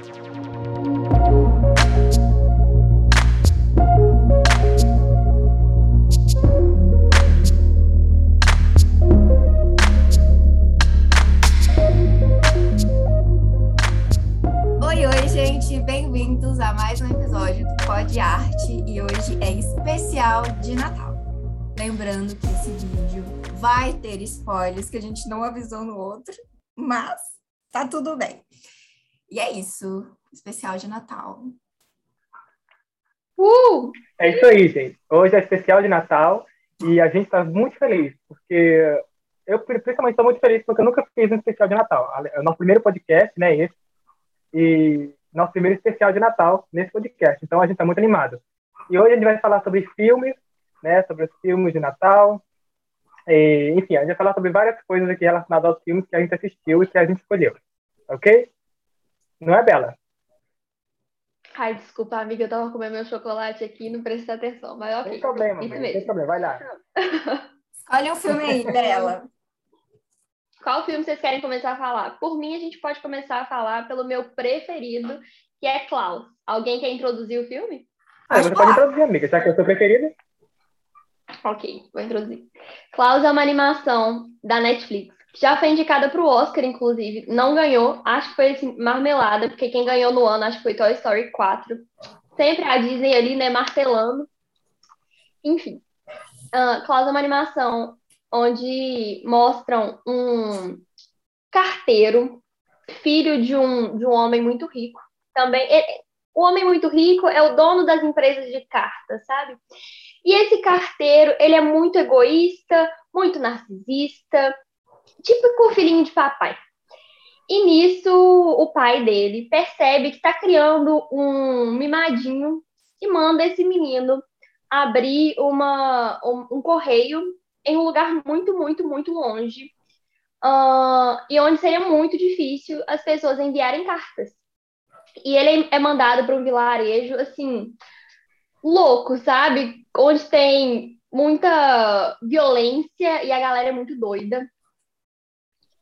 Oi, oi, gente, bem-vindos a mais um episódio do Pod Arte e hoje é especial de Natal. Lembrando que esse vídeo vai ter spoilers que a gente não avisou no outro, mas tá tudo bem. E é isso, especial de Natal. Uh! É isso aí, gente. Hoje é especial de Natal e a gente está muito feliz, porque eu principalmente estou muito feliz porque eu nunca fiz um especial de Natal. É o nosso primeiro podcast, né, esse, e nosso primeiro especial de Natal nesse podcast. Então a gente está muito animado. E hoje a gente vai falar sobre filmes, né, sobre os filmes de Natal. E, enfim, a gente vai falar sobre várias coisas aqui relacionadas aos filmes que a gente assistiu e que a gente escolheu. Ok? Não é, Bela? Ai, desculpa, amiga, eu tava comendo meu chocolate aqui e não prestei atenção, mas ok. Tem problema, Isso mesmo. tem problema, vai lá. Olha o filme aí dela. Qual filme vocês querem começar a falar? Por mim, a gente pode começar a falar pelo meu preferido, que é Klaus. Alguém quer introduzir o filme? Ah, você pode introduzir, amiga, já que é o seu preferido. Ok, vou introduzir. Klaus é uma animação da Netflix. Já foi indicada para o Oscar, inclusive. Não ganhou. Acho que foi assim, marmelada, porque quem ganhou no ano acho que foi Toy Story 4. Sempre a Disney ali, né, martelando. Enfim. Uh, Klaus é uma animação onde mostram um carteiro, filho de um, de um homem muito rico. Também, ele- o homem muito rico é o dono das empresas de cartas, sabe? E esse carteiro, ele é muito egoísta, muito narcisista, típico filhinho de papai. E nisso, o pai dele percebe que está criando um mimadinho e manda esse menino abrir uma, um, um correio em um lugar muito, muito, muito longe. ah, e onde seria muito difícil as pessoas enviarem cartas. E ele é mandado para um vilarejo, assim, louco, sabe? Onde tem muita violência e a galera é muito doida.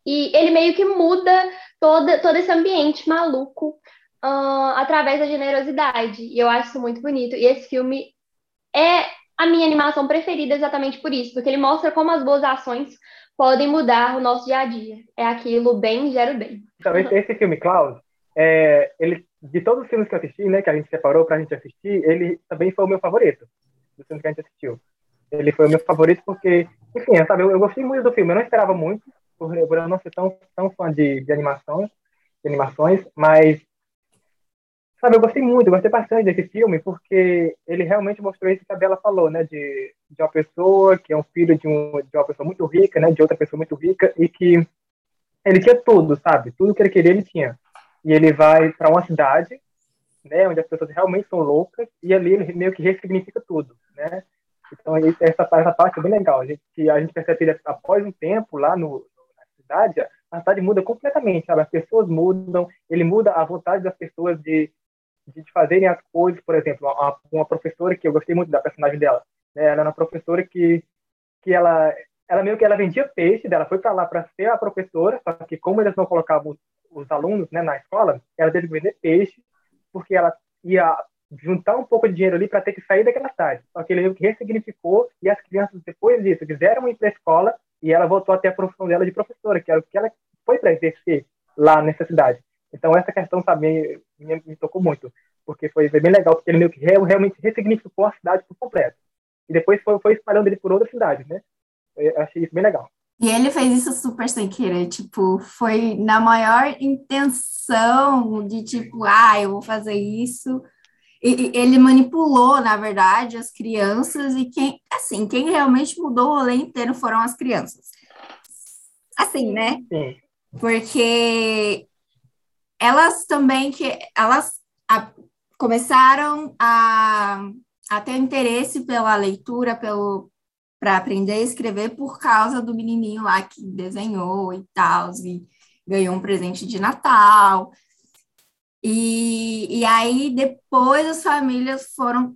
E ele meio que muda toda, todo esse ambiente maluco ah, através da generosidade. E eu acho isso muito bonito. E esse filme é a minha animação preferida exatamente por isso, porque ele mostra como as boas ações podem mudar o nosso dia a dia. É aquilo bem gera o bem. Então, esse, esse filme, Klaus, é, ele, de todos os filmes que eu assisti, né, que a gente separou pra gente assistir, ele também foi o meu favorito, dos filmes que a gente assistiu. Ele foi o meu favorito porque, enfim, sabe, eu, eu gostei muito do filme, eu não esperava muito, por, por eu não ser tão, tão fã de, de animações, de animações, mas, sabe, eu gostei muito, eu gostei bastante desse filme, porque ele realmente mostrou isso que a Bela falou, né, de, de uma pessoa que é um filho de, um, de uma pessoa muito rica, né, de outra pessoa muito rica, e que ele tinha tudo, sabe, tudo que ele queria ele tinha. E ele vai para uma cidade, né, onde as pessoas realmente são loucas, e ali ele meio que ressignifica tudo, né, então, essa, essa parte é bem legal. A gente, que a gente percebe que após um tempo lá no, cidade, a cidade muda completamente, sabe? As pessoas mudam, ele muda a vontade das pessoas de, de fazerem as coisas. Por exemplo, uma, uma professora que eu gostei muito da personagem dela, né? Ela era uma professora que, que ela, ela meio que ela vendia peixe, dela foi para lá para ser a professora, só que como eles não colocavam os, os alunos né, na escola, ela teve que vender peixe, porque ela ia juntar um pouco de dinheiro ali para ter que sair daquela cidade. Só que ele ressignificou e as crianças, depois disso, quiseram ir para a escola e ela voltou até a profissão dela de professora, que era o que ela foi para exercer lá nessa cidade. Então, essa questão também me, me tocou muito, porque foi, bem legal, porque ele meio que real- realmente ressignificou a cidade por completo. E depois foi, foi espalhando ele por outras cidades, né? Eu achei isso bem legal. E ele fez isso super sem querer, tipo, foi na maior intenção de tipo, ah, eu vou fazer isso. Ele manipulou, na verdade, as crianças e quem, assim, quem realmente mudou o rolê inteiro foram as crianças. Assim, né? Sim. Porque elas também que elas a- começaram a, a ter interesse pela leitura, pelo para aprender a escrever por causa do menininho lá que desenhou e tal, e ganhou um presente de Natal. E, e aí depois as famílias foram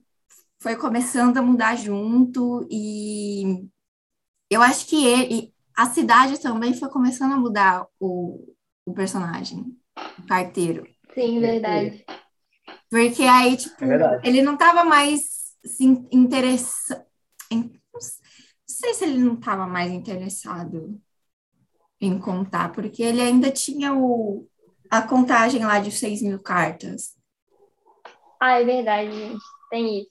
foi começando a mudar junto e eu acho que ele, a cidade também foi começando a mudar o, o personagem, o carteiro. Sim, verdade. Porque aí, tipo, É ele não tava mais se interessando. Não sei se ele não tava mais interessado em contar, porque ele ainda tinha o, a contagem lá de 6 mil cartas. Ah, é verdade, gente. Tem isso.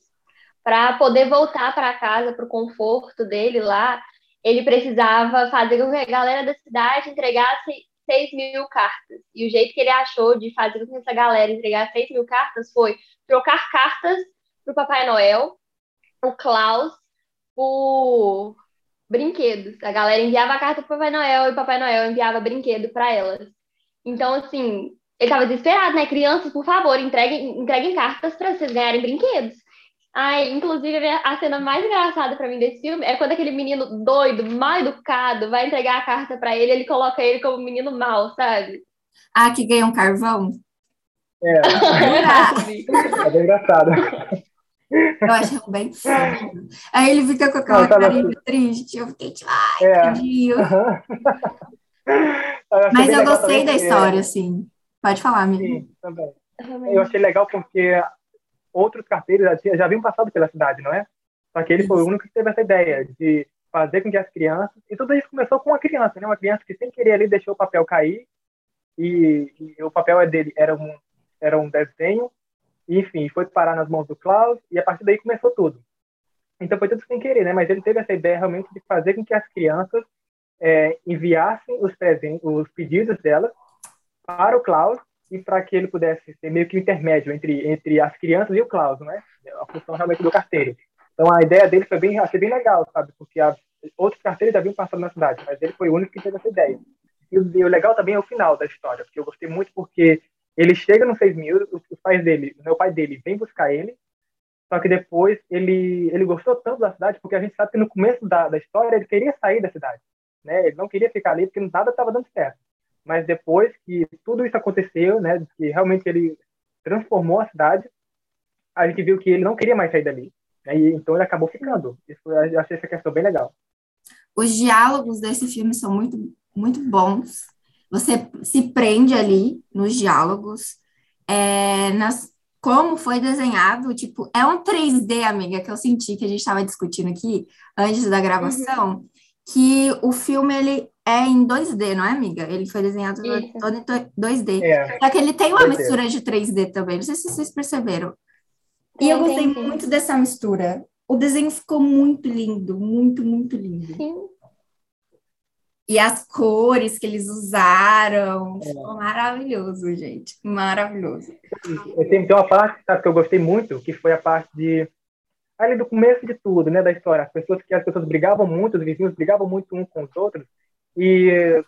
Para poder voltar para casa, para o conforto dele lá, ele precisava fazer com que a galera da cidade entregasse 6 mil cartas. E o jeito que ele achou de fazer com que essa galera entregasse 6 mil cartas foi trocar cartas para o Papai Noel, o Klaus, por brinquedos. A galera enviava a carta para Papai Noel e Papai Noel enviava brinquedo para elas. Então, assim, ele estava desesperado, né? Crianças, por favor, entreguem, entreguem cartas para vocês ganharem brinquedos. Ai, inclusive, a cena mais engraçada para mim desse filme é quando aquele menino doido, mal educado, vai entregar a carta para ele, ele coloca ele como menino mal, sabe? Ah, que ganha um carvão? É. é bem engraçado. Eu acho bem fofo. Aí ele fica com aquela carinha assim. triste. Eu fiquei tipo, ai, é. tadinho. Mas eu gostei da história, assim. Pode falar, menino. Sim, também. Eu achei legal porque outros carteiros já, já haviam passado pela cidade, não é? Só que ele foi o único que teve essa ideia de fazer com que as crianças. E tudo isso começou com uma criança, né? Uma criança que sem querer ali deixou o papel cair. E, e o papel é dele era um, era um desenho. E, enfim, foi parar nas mãos do Klaus. E a partir daí começou tudo. Então foi tudo sem querer, né? Mas ele teve essa ideia realmente de fazer com que as crianças é, enviassem os, os pedidos delas para o Klaus e para que ele pudesse ser meio que o intermédio entre, entre as crianças e o Klaus, né? A função realmente do carteiro. Então a ideia dele foi bem, achei bem legal, sabe? Porque a, outros carteiros haviam passado na cidade, mas ele foi o único que teve essa ideia. E o, e o legal também é o final da história, porque eu gostei muito porque ele chega no 6 mil, os, pais dele, o pai dele vem buscar ele, só que depois ele, ele gostou tanto da cidade, porque a gente sabe que no começo da, da história ele queria sair da cidade, né? Ele não queria ficar ali porque nada estava dando certo mas depois que tudo isso aconteceu, né, que realmente ele transformou a cidade, a gente viu que ele não queria mais sair dali. Né, e então ele acabou ficando. Isso, eu achei essa questão bem legal. Os diálogos desse filme são muito, muito bons. Você se prende ali nos diálogos, é, nas, como foi desenhado, tipo, é um 3D, amiga, que eu senti que a gente estava discutindo aqui antes da gravação, uhum. Que o filme ele é em 2D, não é, amiga? Ele foi desenhado Isso. todo em 2D. É. Só que ele tem uma mistura de 3D também. Não sei se vocês perceberam. E eu gostei muito dessa mistura. O desenho ficou muito lindo, muito, muito lindo. Sim. E as cores que eles usaram, é. ficou maravilhoso, gente. Maravilhoso. Tem, tem uma parte sabe, que eu gostei muito, que foi a parte de ali do começo de tudo, né, da história. As pessoas que as pessoas brigavam muito, os vizinhos brigavam muito uns com os outros, e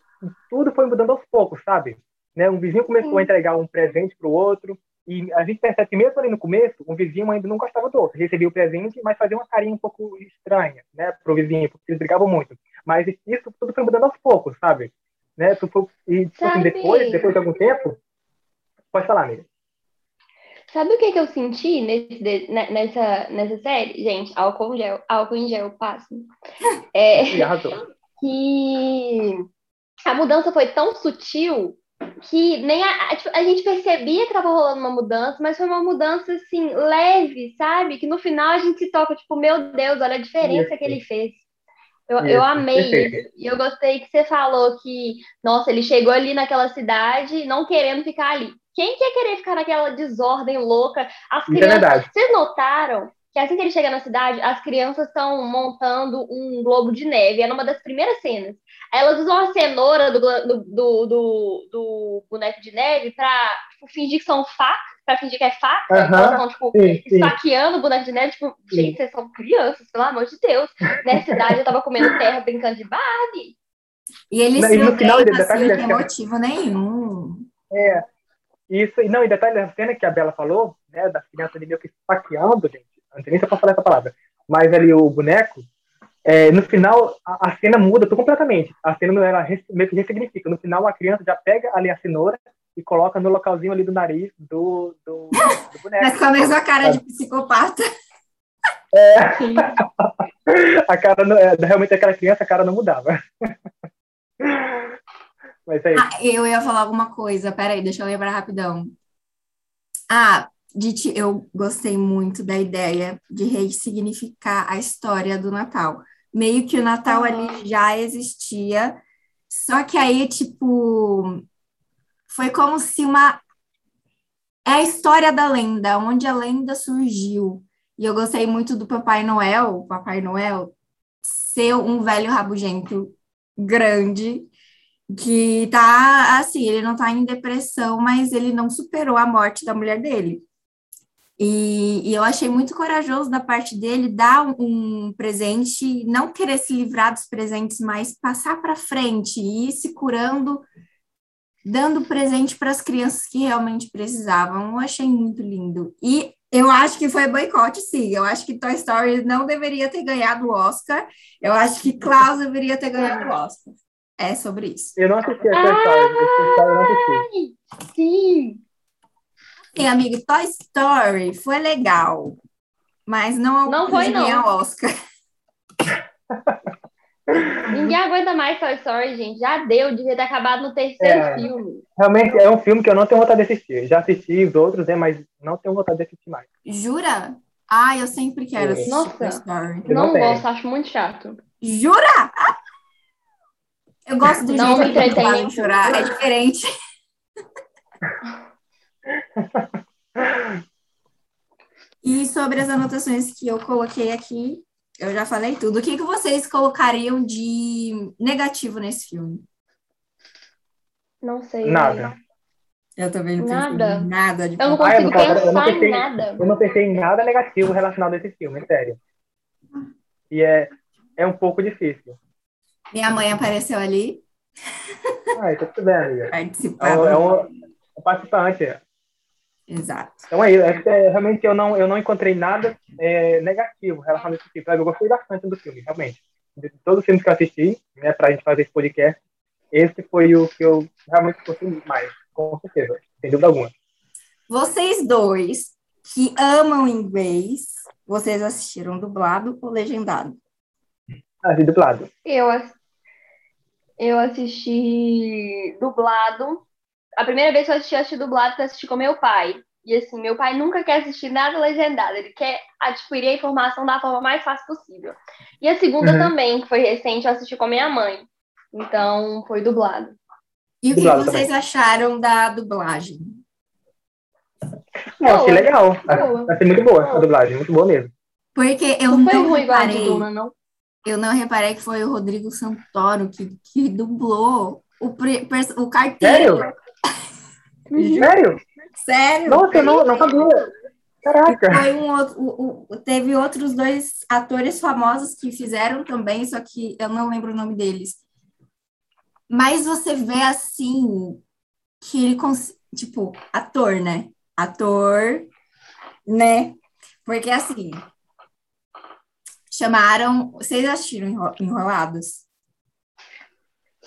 tudo foi mudando aos poucos, sabe? Né? Um vizinho começou Sim. a entregar um presente para o outro, e a gente percebe que mesmo ali no começo, um vizinho ainda não gostava do outro. Recebia o presente, mas fazia uma carinha um pouco estranha, né, pro vizinho, porque eles brigavam muito. Mas isso tudo foi mudando aos poucos, sabe? Né? E tipo assim, depois, depois de algum tempo, pode falar, amiga. Sabe o que, que eu senti nesse, nessa, nessa série? Gente, álcool em gel, álcool em gel, passo. É, que a mudança foi tão sutil que nem a, a, tipo, a, gente percebia que estava rolando uma mudança, mas foi uma mudança assim leve, sabe? Que no final a gente se toca tipo, meu Deus, olha a diferença que ele fez. Eu, isso. eu amei isso. E eu gostei que você falou que, nossa, ele chegou ali naquela cidade não querendo ficar ali. Quem que ia querer ficar naquela desordem louca? As é crianças. É vocês notaram que assim que ele chega na cidade, as crianças estão montando um globo de neve. É numa das primeiras cenas. Elas usam a cenoura do, do, do, do, do boneco de neve para tipo, fingir que são facas, para fingir que é faca. Uhum, elas estão, tipo, sim, esfaqueando sim. o boneco de neve. Tipo, sim. gente, vocês são crianças, pelo amor de Deus. Nessa cidade eu tava comendo terra brincando de Barbie. E eles não, não tem, assim, não tem motivo nenhum. É. Isso, e não, e detalhe da cena que a Bela falou, né, das crianças ali meio que esfaqueando, gente não sei nem se eu posso falar essa palavra, mas ali o boneco, é, no final a, a, cena muda completamente. A cena ela meio que ressignifica. No final a criança já pega ali a cenoura e coloca no localzinho ali do nariz do, do, do boneco. Mas com a mesma cara de psicopata. É. a cara não, é, realmente aquela criança a cara não mudava. Mas é isso. Ah, eu ia falar alguma coisa, peraí, deixa eu lembrar rapidão. Ah, de, eu gostei muito da ideia de ressignificar a história do Natal. Meio que o Natal uhum. ali já existia, só que aí, tipo, foi como se uma. É a história da lenda, onde a lenda surgiu. E eu gostei muito do Papai Noel, o Papai Noel, ser um velho rabugento grande, que tá assim, ele não tá em depressão, mas ele não superou a morte da mulher dele. E, e, eu achei muito corajoso da parte dele dar um, presente, não querer se livrar dos presentes, mas passar para frente e ir se curando, dando presente para as crianças que realmente precisavam. Eu achei muito lindo. E eu acho que foi boicote, sim. Eu acho que Toy Story não deveria ter ganhado o Oscar. Eu acho que Klaus deveria ter ganhado o Oscar. É sobre isso. Eu não assisti a Toy Story. Eu não assisti. Sim. Sim, amigo, Toy Story foi legal, mas não, não foi não. Oscar. Ninguém aguenta mais Toy Story, gente. Já deu, devia ter acabado no terceiro é, filme. Realmente é um filme que eu não tenho vontade de assistir. Já assisti os outros, né, mas não tenho vontade de assistir mais. Jura? Ah, eu sempre quero é. assistir Nossa, Toy Story. Eu não, não gosto, acho muito chato. Jura? Eu gosto do não jeito me que chorar, é diferente. e sobre as anotações que eu coloquei aqui, eu já falei tudo. O que, que vocês colocariam de negativo nesse filme? Não sei. Nada. Eu também não nada. nada de Eu não consigo ah, eu não, pensar eu pensei, em nada. Eu não pensei em nada negativo relacionado a esse filme, sério. E é, é um pouco difícil. Minha mãe apareceu ali. Ah, tá tudo bem, amiga. Participar. É, é, um, um participante. Exato. Então é isso. É, realmente eu não, eu não encontrei nada é, negativo relacionado a esse filme. Eu gostei bastante do filme, realmente. De todos os filmes que eu assisti, né, pra gente fazer esse podcast, esse foi o que eu realmente gostei mais, com certeza, sem dúvida alguma. Vocês dois que amam inglês, vocês assistiram dublado ou legendado? Assisti dublado. Eu, eu assisti dublado a primeira vez que eu assisti, eu assisti dublado, eu assisti com meu pai. E assim, meu pai nunca quer assistir nada legendado, ele quer adquirir a informação da forma mais fácil possível. E a segunda uhum. também, que foi recente, eu assisti com a minha mãe. Então, foi dublado. E o que vocês também. acharam da dublagem? Não, achei legal. Boa. Achei muito boa, boa, a dublagem, muito boa mesmo. Porque eu não, não foi ruim reparei, Duna, não. Eu não reparei que foi o Rodrigo Santoro que, que dublou o, o carteiro. Sério? Sério? Sério? Nossa, eu não, não sabia. Caraca. Um outro, teve outros dois atores famosos que fizeram também, só que eu não lembro o nome deles. Mas você vê assim que ele tipo, ator, né? Ator, né? Porque assim, chamaram, vocês assistiram Enrolados?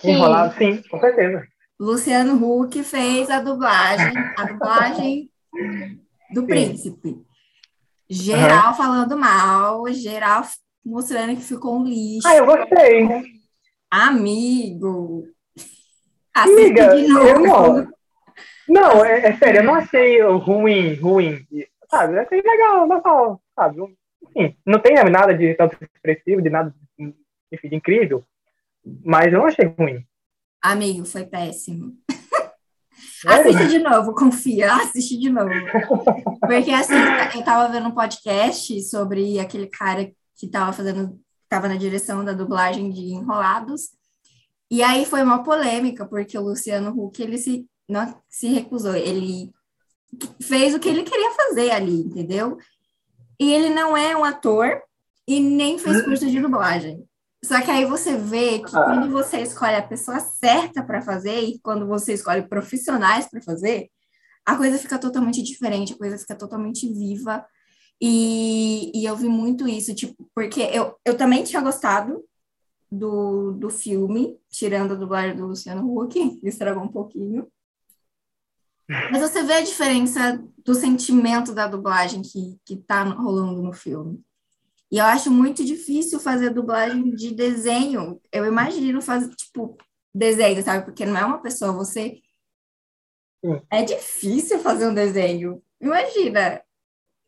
Enrolados, sim, com certeza. Luciano Huck fez a dublagem, a dublagem do Sim. príncipe. Geral uhum. falando mal, geral mostrando que ficou um lixo. Ah, eu gostei. Amigo. Amiga, de novo. Eu não, não é, é, sério, eu não achei ruim, ruim. Sabe, eu achei legal, normal, sabe? Enfim, não tem nada de tanto expressivo, de nada enfim, de incrível, mas eu não achei ruim. Amigo, foi péssimo. assiste de novo, confia, assiste de novo. Porque assim, eu tava vendo um podcast sobre aquele cara que tava fazendo, tava na direção da dublagem de Enrolados. E aí foi uma polêmica, porque o Luciano Huck, ele se, não, se recusou, ele fez o que ele queria fazer ali, entendeu? E ele não é um ator e nem fez curso de dublagem. Só que aí você vê que ah. quando você escolhe a pessoa certa para fazer e quando você escolhe profissionais para fazer, a coisa fica totalmente diferente, a coisa fica totalmente viva. E, e eu vi muito isso, tipo, porque eu, eu também tinha gostado do, do filme, tirando a dublagem do Luciano Huck, estragou um pouquinho. Mas você vê a diferença do sentimento da dublagem que, que tá rolando no filme. E eu acho muito difícil fazer dublagem de desenho. Eu imagino fazer, tipo, desenho, sabe? Porque não é uma pessoa, você. É difícil fazer um desenho. Imagina.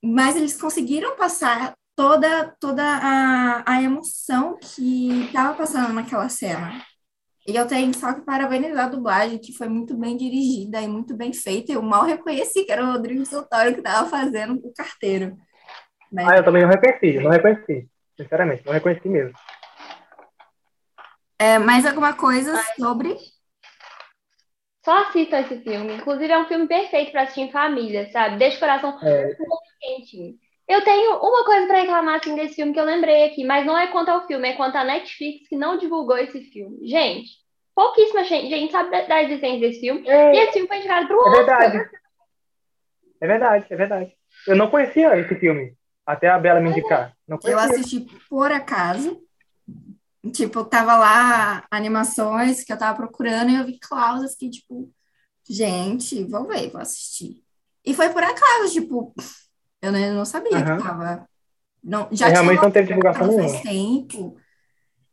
Mas eles conseguiram passar toda, toda a, a emoção que estava passando naquela cena. E eu tenho só que parabenizar a dublagem, que foi muito bem dirigida e muito bem feita. Eu mal reconheci que era o Rodrigo Santoro que estava fazendo o carteiro. Mas... Ah, eu também não reconheci, não reconheci. Sinceramente, não reconheci mesmo. É, mais alguma coisa sobre? Só assistam esse filme. Inclusive, é um filme perfeito para assistir em família, sabe? Deixa o coração é. quentinho. Eu tenho uma coisa para reclamar assim, desse filme que eu lembrei aqui, mas não é quanto ao filme, é quanto à Netflix que não divulgou esse filme. Gente, pouquíssima gente, gente sabe da, da existência desse filme. É, e esse filme foi indicado para o é Oscar. Verdade. É verdade, é verdade. Eu não conhecia esse filme, até a Bela me indicar. Eu assisti por acaso. Tipo, tava lá animações que eu tava procurando e eu vi cláusulas que, tipo, gente, vou ver, vou assistir. E foi por acaso, tipo, eu não, eu não sabia uhum. que tava. Não, já realmente não teve divulgação nenhuma. Faz tempo.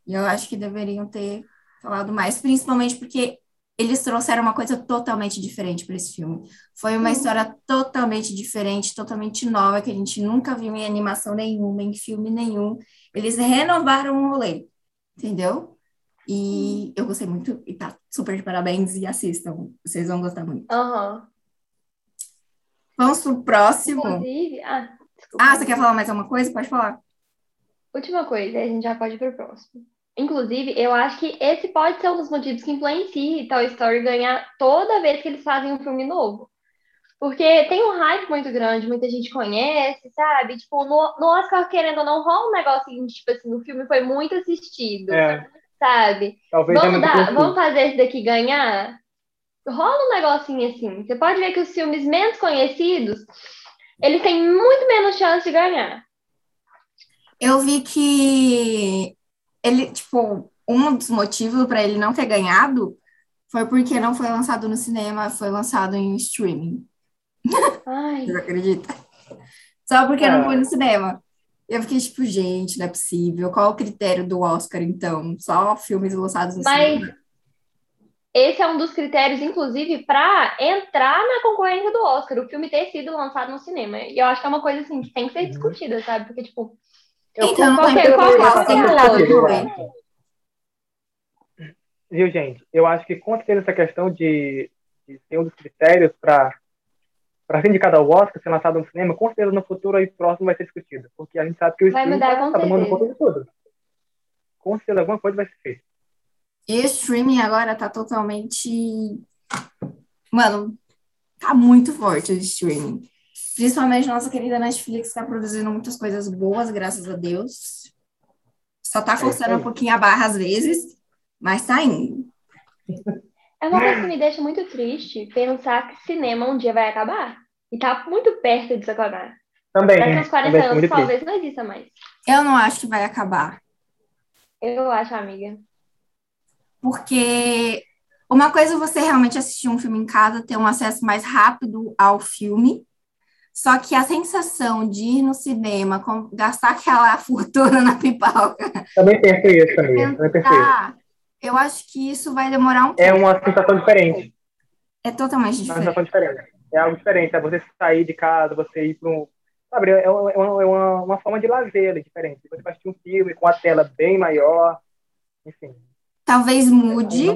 E eu acho que deveriam ter falado mais, principalmente porque eles trouxeram uma coisa totalmente diferente para esse filme. Foi uma uhum. história totalmente diferente, totalmente nova, que a gente nunca viu em animação nenhuma, em filme nenhum. Eles renovaram o rolê, entendeu? E eu gostei muito, e tá super de parabéns, e assistam, vocês vão gostar muito. Uhum. Vamos pro próximo. Inclusive, ah, ah, você quer falar mais alguma coisa? Pode falar. Última coisa, a gente já pode ir pro próximo. Inclusive, eu acho que esse pode ser um dos motivos que influencia Toy Story ganhar toda vez que eles fazem um filme novo. Porque tem um hype muito grande, muita gente conhece, sabe? Tipo, no, no Oscar, querendo ou não, rola um negócio tipo assim, o filme foi muito assistido, é. sabe? Talvez vamos, dar, vamos fazer esse daqui ganhar? rola um negocinho assim. Você pode ver que os filmes menos conhecidos, eles têm muito menos chance de ganhar. Eu vi que ele, tipo, um dos motivos para ele não ter ganhado foi porque não foi lançado no cinema, foi lançado em streaming. Ai. Você acredita? Só porque é. não foi no cinema. Eu fiquei tipo, gente, não é possível. Qual o critério do Oscar, então? Só filmes lançados no Mas... cinema? esse é um dos critérios, inclusive, para entrar na concorrência do Oscar, o filme ter sido lançado no cinema. E eu acho que é uma coisa assim que tem que ser uhum. discutida, sabe? Porque, tipo. Então, qualquer, qualquer, qualquer Viu, gente? Eu acho que com certeza essa questão de, de ser um dos critérios para para ser indicado ao Oscar, ser lançado no cinema, com certeza no futuro aí próximo vai ser discutido. Porque a gente sabe que o vai mudar, está tomando conta de tudo. Com certeza alguma coisa vai ser feita. E o streaming agora tá totalmente. Mano, tá muito forte o streaming. Principalmente nossa querida Netflix tá produzindo muitas coisas boas, graças a Deus. Só tá forçando é um pouquinho a barra às vezes, mas tá indo. É uma coisa que me deixa muito triste pensar que cinema um dia vai acabar. E tá muito perto disso acabar. Também. Daqui uns 40 anos talvez não exista mais. Eu não acho que vai acabar. Eu acho, amiga. Porque uma coisa é você realmente assistir um filme em casa, ter um acesso mais rápido ao filme, só que a sensação de ir no cinema, com, gastar aquela fortuna na pipoca. Também penso isso, amiga. Também penso isso. Eu acho que isso vai demorar um é pouco. É uma sensação diferente. É totalmente diferente. É uma sensação diferente. É algo diferente. É você sair de casa, você ir para um. Sabe, é uma, é uma, uma forma de lazer diferente. Você vai assistir um filme com a tela bem maior. Enfim. Talvez mude.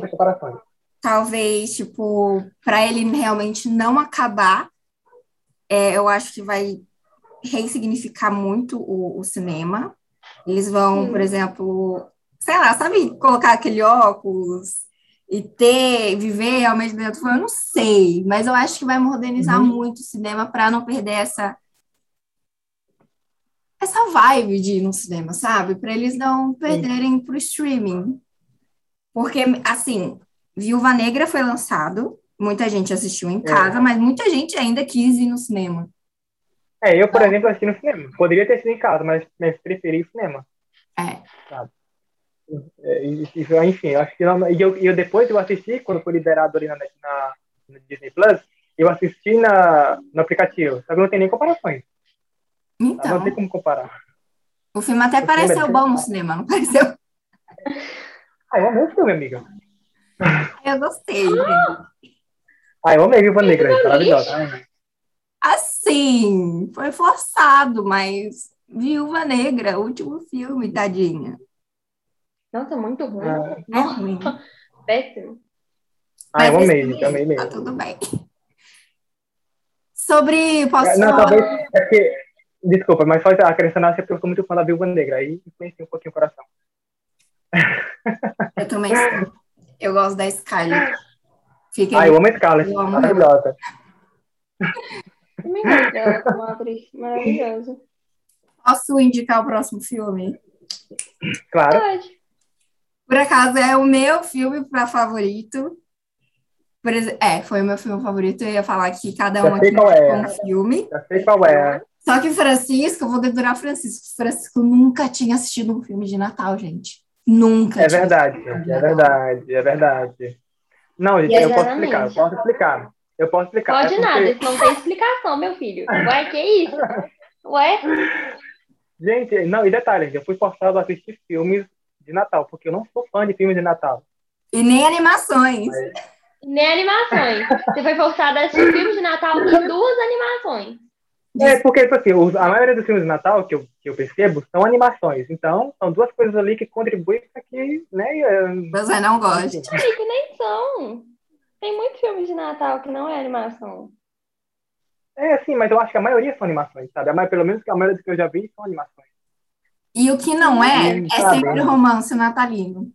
Talvez, tipo, para ele realmente não acabar, é, eu acho que vai ressignificar muito o, o cinema. Eles vão, Sim. por exemplo, sei lá, sabe, colocar aquele óculos e ter, viver realmente dentro eu não sei, mas eu acho que vai modernizar uhum. muito o cinema para não perder essa essa vibe de ir no cinema, sabe? Para eles não perderem para o streaming. Porque, assim, Viúva Negra foi lançado, muita gente assistiu em casa, é. mas muita gente ainda quis ir no cinema. É, eu, por exemplo, assisti no cinema. Poderia ter sido em casa, mas, mas preferi o cinema. É. Sabe? É, enfim, acho que não, e eu, eu depois eu assisti, quando foi liberado ali na, na, na Disney Plus, eu assisti na, no aplicativo, só que não tem nem comparações. Então. Não tem como comparar. O filme até o pareceu filme é bom no cinema, não pareceu? Ah, eu amei o filme, amiga. Eu gostei. Ah, eu amei Viva Negra, maravilhosa. Ah, assim, foi forçado, mas Viúva Negra, último filme, tadinha. Nossa, muito ruim. Ah. É ruim. Péssimo. Ah, eu Mas amei, esse gente, amei Tá mesmo. tudo bem. Sobre. Posso. Não, talvez. É porque, desculpa, mas só acrescentar que eu sou muito fã da Viúva Negra. Aí influencia um pouquinho o coração. Eu também sou. Eu gosto da Scarlett. Fica Ah, eu amo Scarlett. Eu amo Maravilhosa. Também gosto dela como atriz maravilhosa. Posso indicar o próximo filme? Claro. Pode. Por acaso é o meu filme para favorito. Por exe- é, foi o meu filme favorito. Eu ia falar que cada um aqui é. um filme. Já sei qual é. Só que Francisco, eu vou dedurar Francisco. Francisco nunca tinha assistido um filme de Natal, gente. Nunca. É tinha verdade, assistido um filme de é verdade, é verdade. Não, gente, eu posso explicar, eu posso explicar. Eu posso explicar. Pode É porque- nada, isso não tem explicação, meu filho. Ué, que isso? Ué? Gente, não, e detalhe, eu fui forçado a assistir filmes de Natal, porque eu não sou fã de filmes de Natal. E nem animações. Nem animações. Você foi forçada a assistir filme de Natal e duas animações. É, porque, tipo assim, a maioria dos filmes de Natal que eu, que eu percebo são animações. Então, são duas coisas ali que contribuem para que, né, é, Você não gosta. Amigo, nem são. Tem muito filme de Natal que não é animação. é assim, mas eu acho que a maioria são animações, sabe? Maioria, pelo menos a maioria dos que eu já vi são animações. E o que não é, é sempre romance natalino.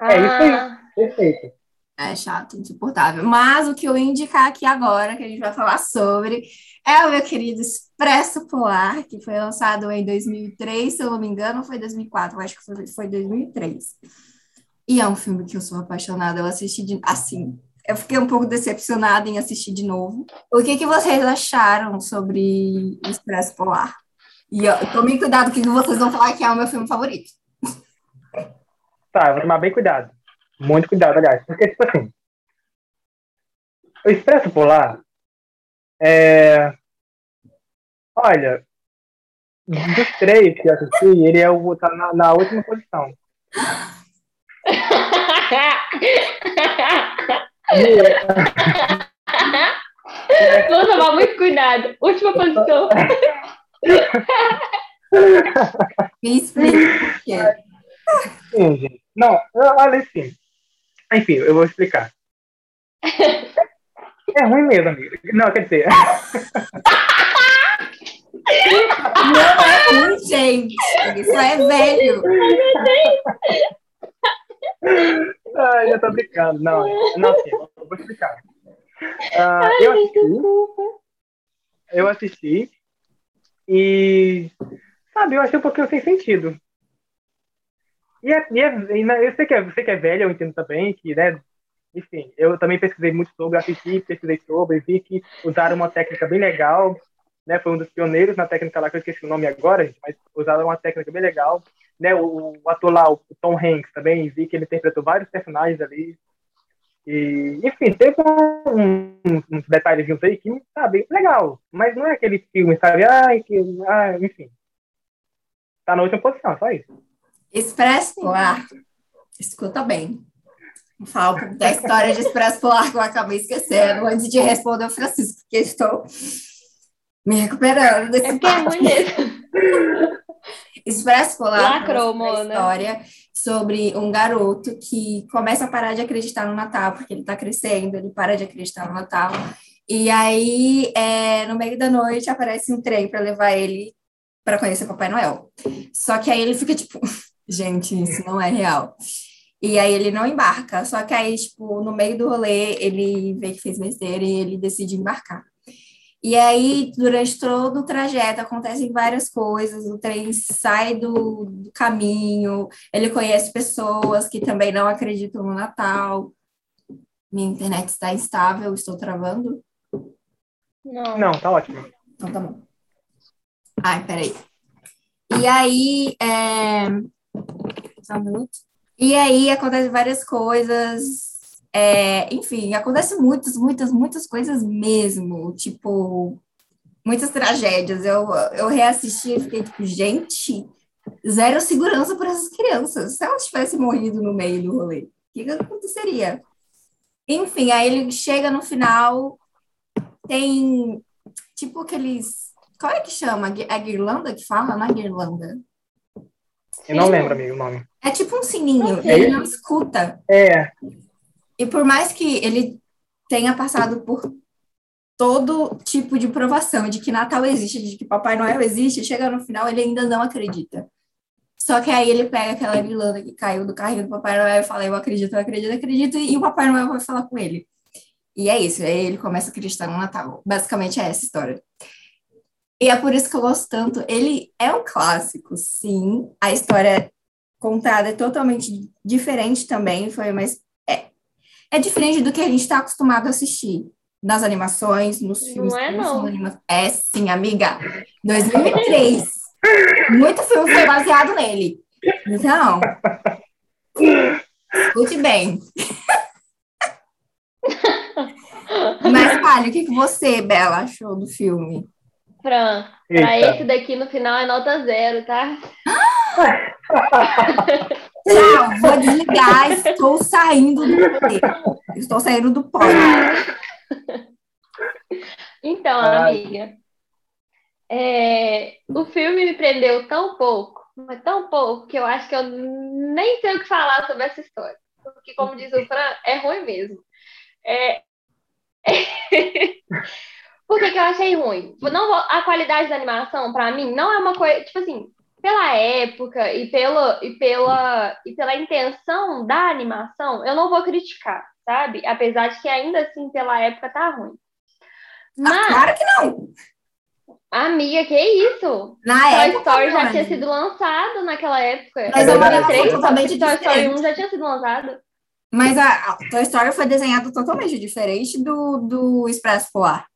É isso aí. Ah, Perfeito. É chato, insuportável. Mas o que eu ia indicar aqui agora, que a gente vai falar sobre, é o meu querido Expresso Polar, que foi lançado em 2003, se eu não me engano, foi 2004, eu acho que foi, foi 2003. E é um filme que eu sou apaixonada, eu assisti de, assim, eu fiquei um pouco decepcionada em assistir de novo. O que que vocês acharam sobre Expresso Polar? E ó, tomem cuidado que vocês vão falar que é o meu filme favorito. Tá, eu vou tomar bem cuidado. Muito cuidado, aliás. Porque, tipo assim, o Expresso Polar é. Olha, dos três que eu assisti, ele é o, tá na, na última posição. Vou tomar muito cuidado. Última posição. Me explica quê. Sim, gente. Não, olha assim. Enfim, eu vou explicar. É ruim mesmo, amigo. Não, quer dizer, Não é ruim, gente. Isso é velho. Ai, eu tô brincando. Não, não, eu vou explicar. Ah, eu assisti, Desculpa. eu assisti e, sabe, eu achei um pouquinho sem sentido. E, é, e, é- e eu sei que, é, você que é velho, eu entendo também que, né, enfim, eu também pesquisei muito sobre, assisti, pesquisei sobre, vi que usaram uma técnica bem legal, né, foi um dos pioneiros na técnica lá, que eu esqueci o nome agora, gente, mas usaram uma técnica bem legal, né, o, o ator lá, o Tom Hanks também, vi que ele interpretou vários personagens ali, e, enfim, teve um- uns, uns detalhezinhos aí que, sabe, legal, mas não é aquele filme, sabe, ai, que, ah, enfim, tá na última posição, só isso. Expresso Polar. Escuta bem. Falar um pouco da história de Expresso Polar que eu acabei esquecendo antes de responder o Francisco, porque estou me recuperando É desse porque é ruim mesmo. Expresso Polar Lacrou, conta a Mona. história sobre um garoto que começa a parar de acreditar no Natal, porque ele está crescendo, ele para de acreditar no Natal. E aí, é, no meio da noite, aparece um trem para levar ele para conhecer Papai Noel. Só que aí ele fica tipo, gente, isso não é real. E aí ele não embarca. Só que aí, tipo, no meio do rolê, ele vê que fez besteira e ele decide embarcar. E aí, durante todo o trajeto, acontecem várias coisas. O trem sai do, do caminho, ele conhece pessoas que também não acreditam no Natal. Minha internet está instável, estou travando. Não. Não, tá ótimo. Então tá bom. Ai, peraí. E aí, é... Só um minuto. E aí acontecem várias coisas. é, Enfim, acontecem muitas, muitas, muitas coisas mesmo. Tipo, muitas tragédias. Eu, eu reassisti e fiquei tipo, gente, zero segurança para essas crianças. Se elas tivessem morrido no meio do rolê, o que, que aconteceria? Enfim, aí ele chega no final, tem tipo aqueles. Qual é que chama? É guirlanda que fala? Não é guirlanda? Eu não lembro, amigo, o nome. É tipo um sininho, ele não escuta. É. E por mais que ele tenha passado por todo tipo de provação de que Natal existe, de que Papai Noel existe, chega no final ele ainda não acredita. Só que aí ele pega aquela guirlanda que caiu do carrinho do Papai Noel e fala, eu acredito, eu acredito, eu acredito, e o Papai Noel vai falar com ele. E é isso, aí ele começa a acreditar no Natal. Basicamente é essa história. E é por isso que eu gosto tanto. Ele é um clássico, sim. A história contada é totalmente diferente também, foi mais... É, é diferente do que a gente está acostumado a assistir nas animações, nos filmes. Não é, não. É sim, amiga. 2003. Muito filme foi baseado nele. Então, escute bem. Mas fale, o que, que você, Bela, achou do filme? Fran, pra esse daqui no final é nota zero, tá? Tchau, vou desligar, estou saindo do poder. Estou saindo do pódio. Então, amiga, é, o filme me prendeu tão pouco, mas tão pouco, que eu acho que eu nem sei o que falar sobre essa história. Porque, como diz o Fran, é ruim mesmo. É... Por que, que eu achei ruim? Não, a qualidade da animação, para mim, não é uma coisa. Tipo assim, pela época e pela, e, pela, e pela intenção da animação, eu não vou criticar, sabe? Apesar de que ainda assim, pela época, tá ruim. Ah, Mas, ah, claro que não! Amiga, que isso? Na Toy época, Story já tinha sido lançado naquela época. Mas eu três, totalmente Toy Story diferente. 1 já tinha sido lançado. Mas a, a Toy Story foi desenhada totalmente diferente do, do Expresso Polar.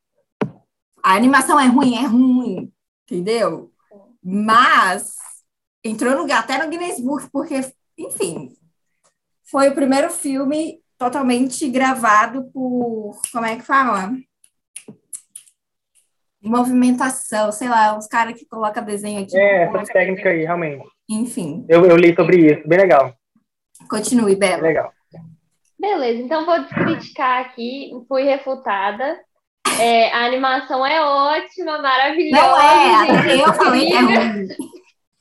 A animação é ruim, é ruim, entendeu? Mas entrou no, até no Guinness Book, porque, enfim, foi o primeiro filme totalmente gravado por, como é que fala? Movimentação, sei lá, uns caras que colocam desenho aqui. É, essa técnica aí, realmente. Enfim, Eu, eu li sobre isso, bem legal. continue, Bela. legal. Beleza, então vou descriticar aqui, fui refutada. É, a animação é ótima, maravilhosa. Não é, gente, eu falei que é ruim.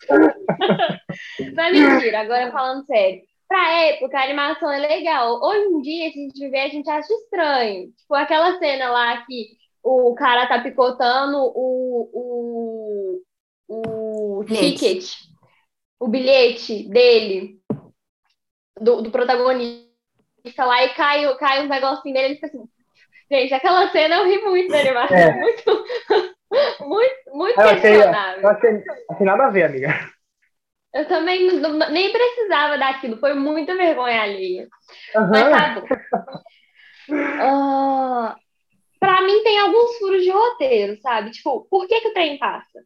Não é mentira, agora falando sério. Pra época, a animação é legal. Hoje em dia, se a gente vê, a gente acha estranho. Tipo, aquela cena lá que o cara tá picotando o, o, o Bilhete. ticket, o bilhete dele, do, do protagonista lá, e cai, cai um negocinho dele, ele fica assim. Gente, aquela cena eu ri muito da animação. É. Muito, muito, muito Eu achei, questionável. eu achei, achei nada a ver, amiga. Eu também não- nem precisava daquilo, foi muita vergonha alheia. Mas Aham. tá bom. Ah, pra mim tem alguns furos de roteiro, sabe? Tipo, por que que o trem passa?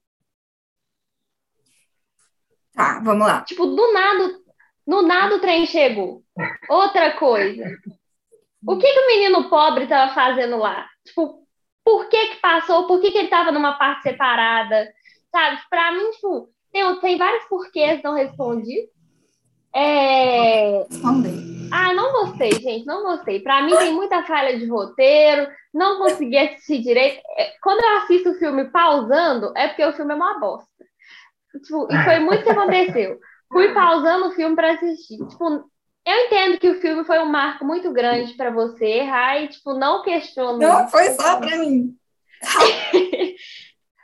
Tá, vamos lá. Tipo, do nada, no nada o trem chegou. Outra coisa. O que que o menino pobre tava fazendo lá? Tipo, por que que passou? Por que que ele tava numa parte separada? Sabe? Pra mim, tipo, tem, tem vários porquês não respondidos. É... Ah, não gostei, gente, não gostei. Pra mim tem muita falha de roteiro, não consegui assistir direito. É, Quando eu assisto o filme pausando, é porque o filme é uma bosta. Tipo, e foi muito que aconteceu. Fui pausando o filme pra assistir. Tipo, eu entendo que o filme foi um marco muito grande pra você e, tipo, não questiono. Não foi só pra mim.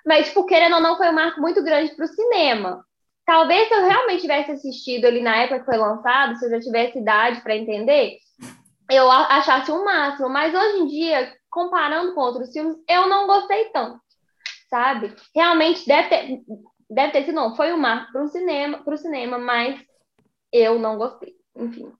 Mas, tipo, querendo ou não, foi um marco muito grande pro cinema. Talvez se eu realmente tivesse assistido ali na época que foi lançado, se eu já tivesse idade para entender, eu achasse o máximo. Mas hoje em dia, comparando com outros filmes, eu não gostei tanto, sabe? Realmente deve ter, deve ter sido, não, foi um marco pro cinema, pro cinema, mas eu não gostei. Enfim.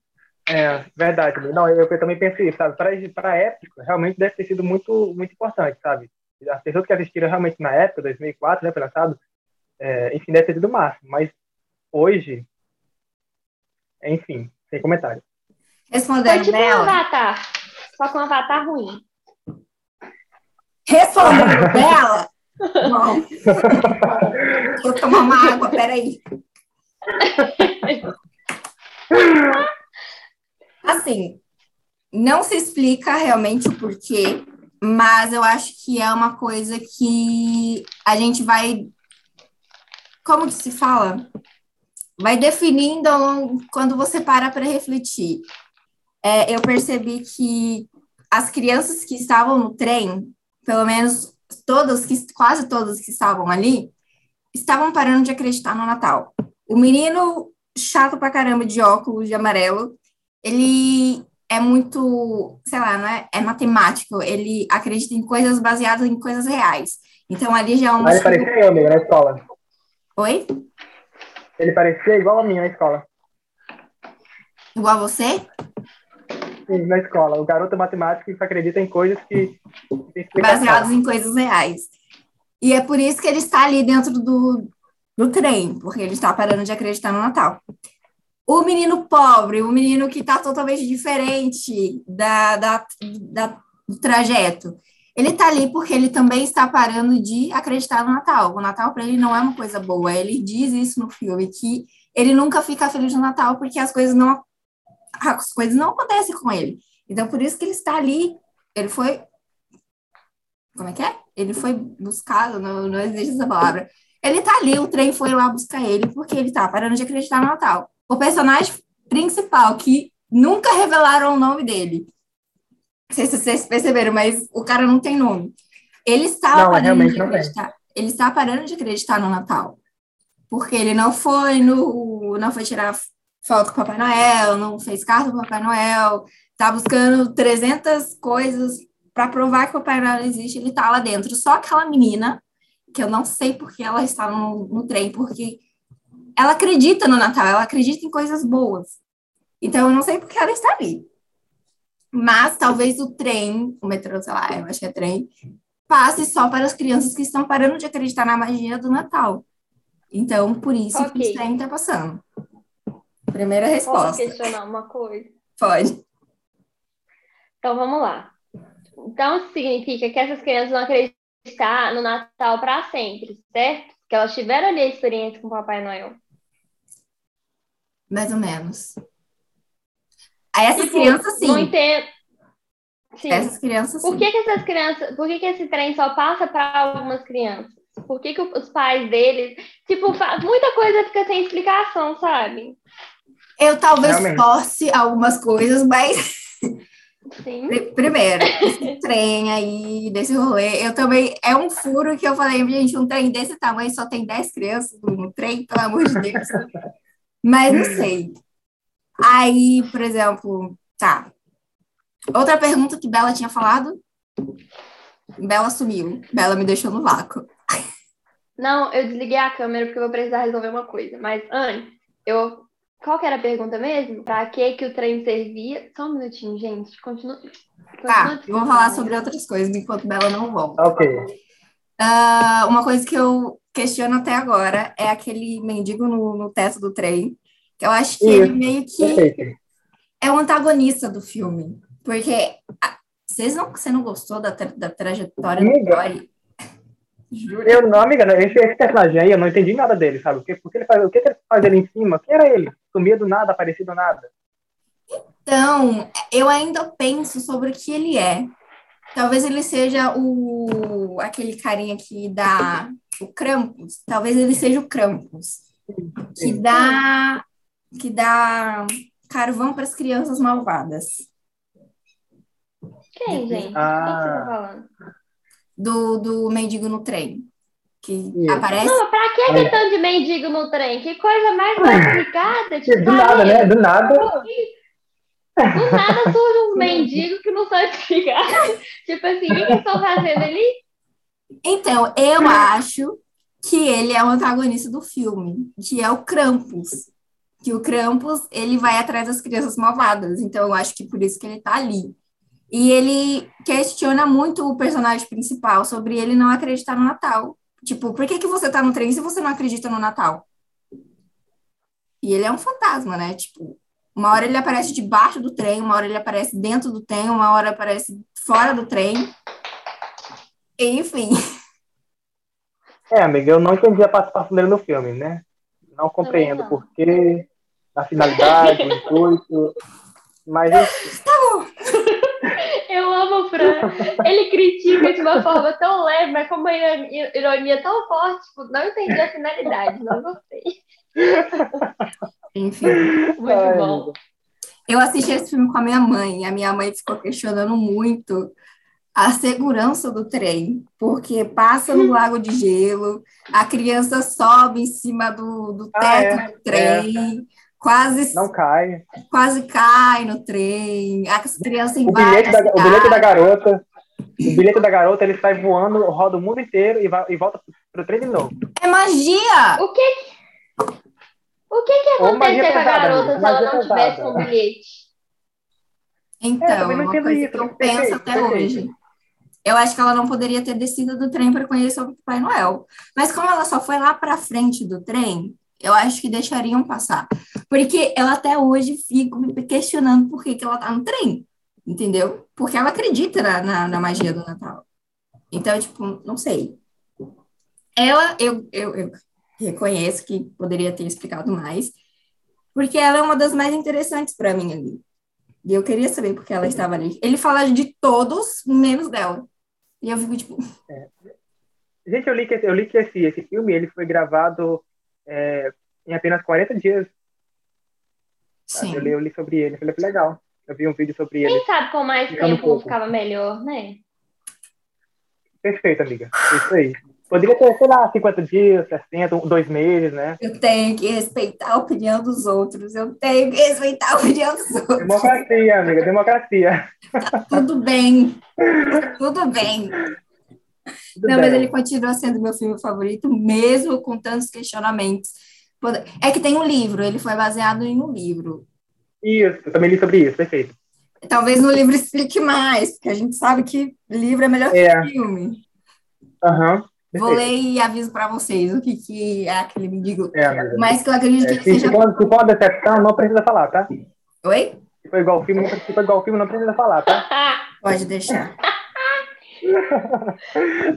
É, verdade. Não, eu, eu também pensei isso, sabe? Para a época, realmente deve ter sido muito, muito importante, sabe? As pessoas que assistiram realmente na época, 2004, né, foi lançado, é, enfim, deve ter sido o máximo. Mas hoje, enfim, sem comentário. Foi Respondendo tipo um Bela. avatar, só que um avatar ruim. Respondendo Bela. Bom. Eu tomar uma água, peraí. Assim, não se explica realmente o porquê mas eu acho que é uma coisa que a gente vai. Como que se fala? Vai definindo quando você para para refletir. É, eu percebi que as crianças que estavam no trem, pelo menos todas, que, quase todas que estavam ali, estavam parando de acreditar no Natal. O menino chato pra caramba de óculos de amarelo, ele é muito, sei lá, não é, é matemático, ele acredita em coisas baseadas em coisas reais. Então ali já é uma. Ele parecia eu, amiga, na escola. Oi? Ele parecia igual a mim na escola. Igual a você? Sim, na escola. O garoto matemático que acredita em coisas que. Baseadas em coisas reais. E é por isso que ele está ali dentro do, do trem, porque ele está parando de acreditar no Natal. O menino pobre, o menino que está totalmente diferente da, da, da, do trajeto, ele está ali porque ele também está parando de acreditar no Natal. O Natal para ele não é uma coisa boa. Ele diz isso no filme que ele nunca fica feliz no Natal porque as coisas não as coisas não acontecem com ele. Então por isso que ele está ali. Ele foi como é que é? Ele foi buscado, não, não existe essa palavra. Ele tá ali, o trem foi lá buscar ele porque ele tá parando de acreditar no Natal. O personagem principal, que nunca revelaram o nome dele. Não sei se vocês perceberam, mas o cara não tem nome. Ele estava não, parando de acreditar. Ele está parando de acreditar no Natal. Porque ele não foi no. não foi tirar foto com o Papai Noel, não fez carta com o Papai Noel, tá buscando 300 coisas para provar que o Papai Noel existe, ele tá lá dentro. Só aquela menina, que eu não sei porque ela está no, no trem, porque ela acredita no Natal, ela acredita em coisas boas. Então, eu não sei porque ela está ali. Mas talvez o trem, o metrô, sei lá, eu acho que é trem, passe só para as crianças que estão parando de acreditar na magia do Natal. Então, por isso okay. que o trem está passando. Primeira resposta. Posso questionar uma coisa? Pode. Então, vamos lá. Então, significa que essas crianças vão acreditar no Natal para sempre, certo? Que elas tiveram ali a experiência com o Papai Noel. Mais ou menos. Aí essas tipo, crianças, sim. Não entendo. Sim. Essas crianças, sim. Por que, que essas crianças... Por que, que esse trem só passa para algumas crianças? Por que, que os pais deles... Tipo, muita coisa fica sem explicação, sabe? Eu talvez Realmente. force algumas coisas, mas... Sim. Primeiro, esse trem aí, desse rolê, eu também. É um furo que eu falei, gente, um trem desse tamanho só tem 10 crianças no trem, pelo amor de Deus. Mas não sei. Aí, por exemplo, tá. Outra pergunta que Bela tinha falado. Bela sumiu. Bela me deixou no vácuo. Não, eu desliguei a câmera porque eu vou precisar resolver uma coisa. Mas antes, eu qual que era a pergunta mesmo? Para que que o trem servia? Só um minutinho, gente. Continua. Tá, eu vou falar sobre outras coisas enquanto Bela não volta. Ok. Uh, uma coisa que eu questiono até agora é aquele mendigo no, no teto do trem. Que eu acho que Isso. ele meio que é o antagonista do filme. Porque vocês não, você não gostou da, tra da trajetória Amiga. do Joy? Eu não, amiga, esse, esse, personagem aí, eu não entendi nada dele, sabe? O que, o que ele faz, o que ele faz ali em cima? Quem era ele? Sumia do nada, aparecia do nada. Então, eu ainda penso sobre o que ele é. Talvez ele seja o aquele carinha que dá o Krampus. Talvez ele seja o Krampus. Que dá que dá carvão para as crianças malvadas. Quem, gente? Ah. Quem você tá falando? Do, do mendigo no trem que aparece. Não, pra que é. tanto de mendigo no trem? Que coisa mais complicada. Tipo, do nada, né? Do nada. Do nada surge um mendigo que não sabe explicar. tipo assim, o que estão fazendo ali? Então, eu acho que ele é o antagonista do filme, que é o Krampus. Que o Krampus, ele vai atrás das crianças malvadas. Então, eu acho que por isso que ele tá ali. E ele questiona muito o personagem principal sobre ele não acreditar no Natal. Tipo, por que, que você tá no trem se você não acredita no Natal? E ele é um fantasma, né? Tipo, uma hora ele aparece debaixo do trem, uma hora ele aparece dentro do trem, uma hora aparece fora do trem. Enfim. É, amiga, eu não entendi a participação dele no filme, né? Não compreendo o porquê, a finalidade, o intuito. Mas. Tá bom. Eu Ele critica de uma forma tão leve, mas com uma ironia tão forte, tipo, não entendi a finalidade, não gostei. Enfim. Muito Ai, bom. Eu assisti esse filme com a minha mãe, e a minha mãe ficou questionando muito a segurança do trem, porque passa no lago de gelo, a criança sobe em cima do, do Ah, teto é, do trem, quase, Não cai. quase cai no trem, as crianças O bilhete, da, a o bilhete da garota. O bilhete da garota, ele sai voando, roda o mundo inteiro e, vai, e volta pro trem de novo. É magia! O que o que que com a garota se ela não tivesse pesada. um bilhete? Então, É, uma coisa isso, que eu perfeito, penso até perfeito. hoje. Eu acho que ela não poderia ter descido do trem para conhecer o Papai Noel. Mas como ela só foi lá para frente do trem, eu acho que deixariam passar. Porque ela até hoje fica me questionando por que, que ela tá no trem. Entendeu? Porque ela acredita na, na, na magia do Natal. Então, tipo, não sei. Ela, eu, eu, eu reconheço que poderia ter explicado mais, porque ela é uma das mais interessantes para mim ali. E eu queria saber por que ela estava ali. Ele fala de todos, menos dela. E eu fico tipo, Gente, eu li que, eu li que esse, esse filme ele foi gravado é, em apenas 40 dias. sabe? sim. Eu, li, eu li sobre ele. Falei, que legal. Eu vi um vídeo sobre ele. Quem sabe com mais tempo pouco. ficava melhor, né? Perfeito, amiga. Isso aí. Poderia ter, sei lá, 50 dias, 60, um- dois meses, né? Eu tenho que respeitar a opinião dos outros. Eu tenho que respeitar a opinião dos outros. Democracia, amiga, democracia. Tudo bem. Tudo bem. Tudo Não, mas ele continua sendo meu filme favorito, mesmo com tantos questionamentos. É que tem um livro, ele foi baseado em um livro. Isso, eu também li sobre isso, perfeito. Talvez no livro explique mais, porque a gente sabe que livro é melhor É. que filme. Aham. Vou ler e aviso para vocês o que, que é aquele mendigo. É, amiga. Mas que eu acredito que É, ele se, se, seja. se for decepção, não precisa falar, tá? Oi? Se for igual ao filme, se for igual ao filme, não precisa falar, tá? Pode deixar.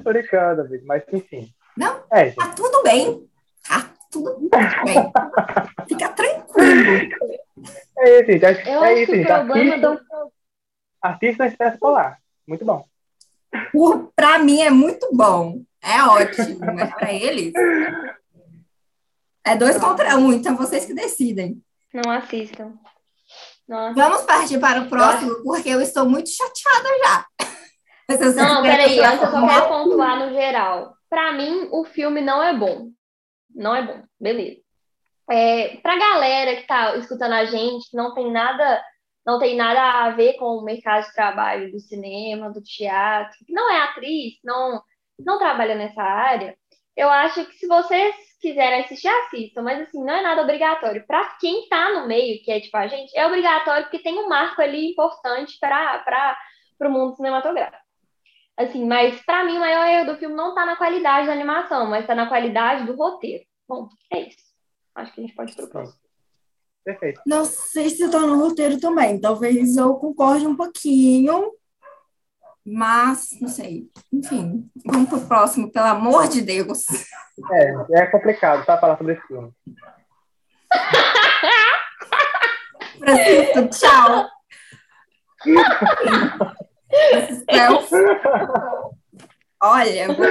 Tô brincando, amigo, mas enfim. Não, É, tá tudo bem. Tá tudo bem. Fica tranquilo. É isso, gente. É, Eu é acho isso, que o gente. Assista, do. assista a Expresso Polar. Muito bom. Por- Pra mim é muito bom. É ótimo. Mas pra eles. É dois contra um, então vocês que decidem. Não assistam. Nossa. Vamos partir para o próximo, porque eu estou muito chateada já. Vocês Não, peraí, eu antes eu só quero pontuar no geral. Pra mim, o filme não é bom. Não é bom, beleza. É, pra galera que tá escutando a gente, que não tem nada, não tem nada a ver com o mercado de trabalho do cinema, do teatro, que não é atriz, não, não trabalha nessa área, eu acho que se vocês quiserem assistir, assistam, mas assim, não é nada obrigatório. Pra quem tá no meio, que é tipo a gente, é obrigatório porque tem um marco ali importante para o mundo cinematográfico. Assim, mas pra mim o maior erro do filme não tá na qualidade da animação, mas tá na qualidade do roteiro. Bom, é isso. Acho que a gente pode ir pro próximo. Perfeito. Não sei se está no roteiro também. Talvez eu concorde um pouquinho. Mas, não sei. Enfim, vamos pro próximo, pelo amor de Deus. É, é complicado, tá? Falar sobre esse filme. Francisco, tchau. Olha, te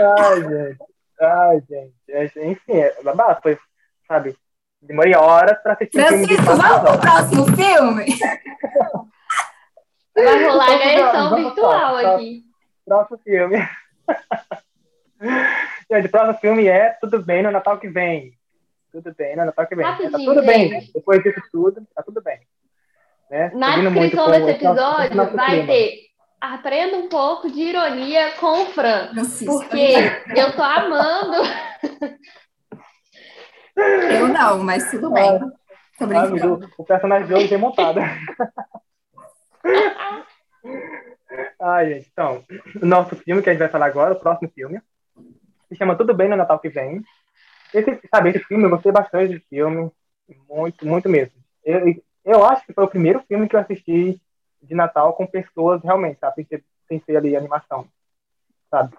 Ai, gente. Ai, gente. É, Enfim, é babado. Foi, sabe? Demorei horas pra assistir Francisco, vamos pro próximo filme? Vai rolar Vamos, agressão vamos, virtual aqui. Próximo filme. gente, o próximo filme é Tudo Bem no Natal que Vem. Tudo bem no Natal que vem. Tá tudo bem, gente. Depois disso tudo, tá tudo bem. Né? Na muito descrição desse episódio nosso vai clima. ter aprenda um pouco de ironia com o Fran. Francisco. Porque eu tô amando. Eu não, mas tudo bem. Tô Ah, brincando. o personagem de hoje é montado. Ai, gente, então, o nosso filme que a gente vai falar agora, o próximo filme, se chama Tudo Bem no Natal que Vem. Esse, sabe, esse filme, eu gostei bastante desse filme, muito, muito mesmo. Eu, eu acho que foi o primeiro filme que eu assisti de Natal com pessoas realmente, sabe, sem ser, sem ser ali animação, sabe.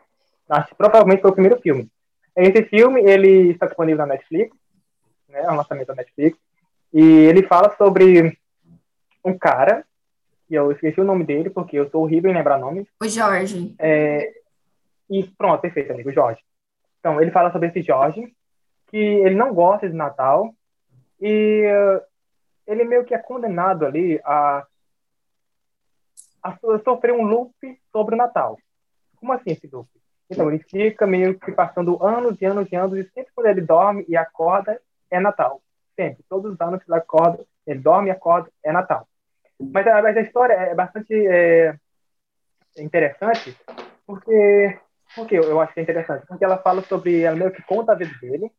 Acho que provavelmente foi o primeiro filme. Esse filme, ele está disponível na Netflix, né, é um lançamento da Netflix, e ele fala sobre um cara que eu esqueci o nome dele, porque eu sou horrível em lembrar nomes. O Jorge. É, e pronto, perfeito, amigo, Jorge. Então, ele fala sobre esse Jorge, que ele não gosta de Natal, e uh, ele meio que é condenado ali a, a sofrer um loop sobre o Natal. Como assim esse loop? Então, ele fica meio que passando anos e anos e anos, e sempre quando ele dorme e acorda, é Natal. Sempre. Todos os anos que ele acorda, ele dorme e acorda, é Natal. Mas, mas a história é bastante é, interessante, porque, porque eu acho que é interessante, porque ela fala sobre, ela meio que conta a vida dele,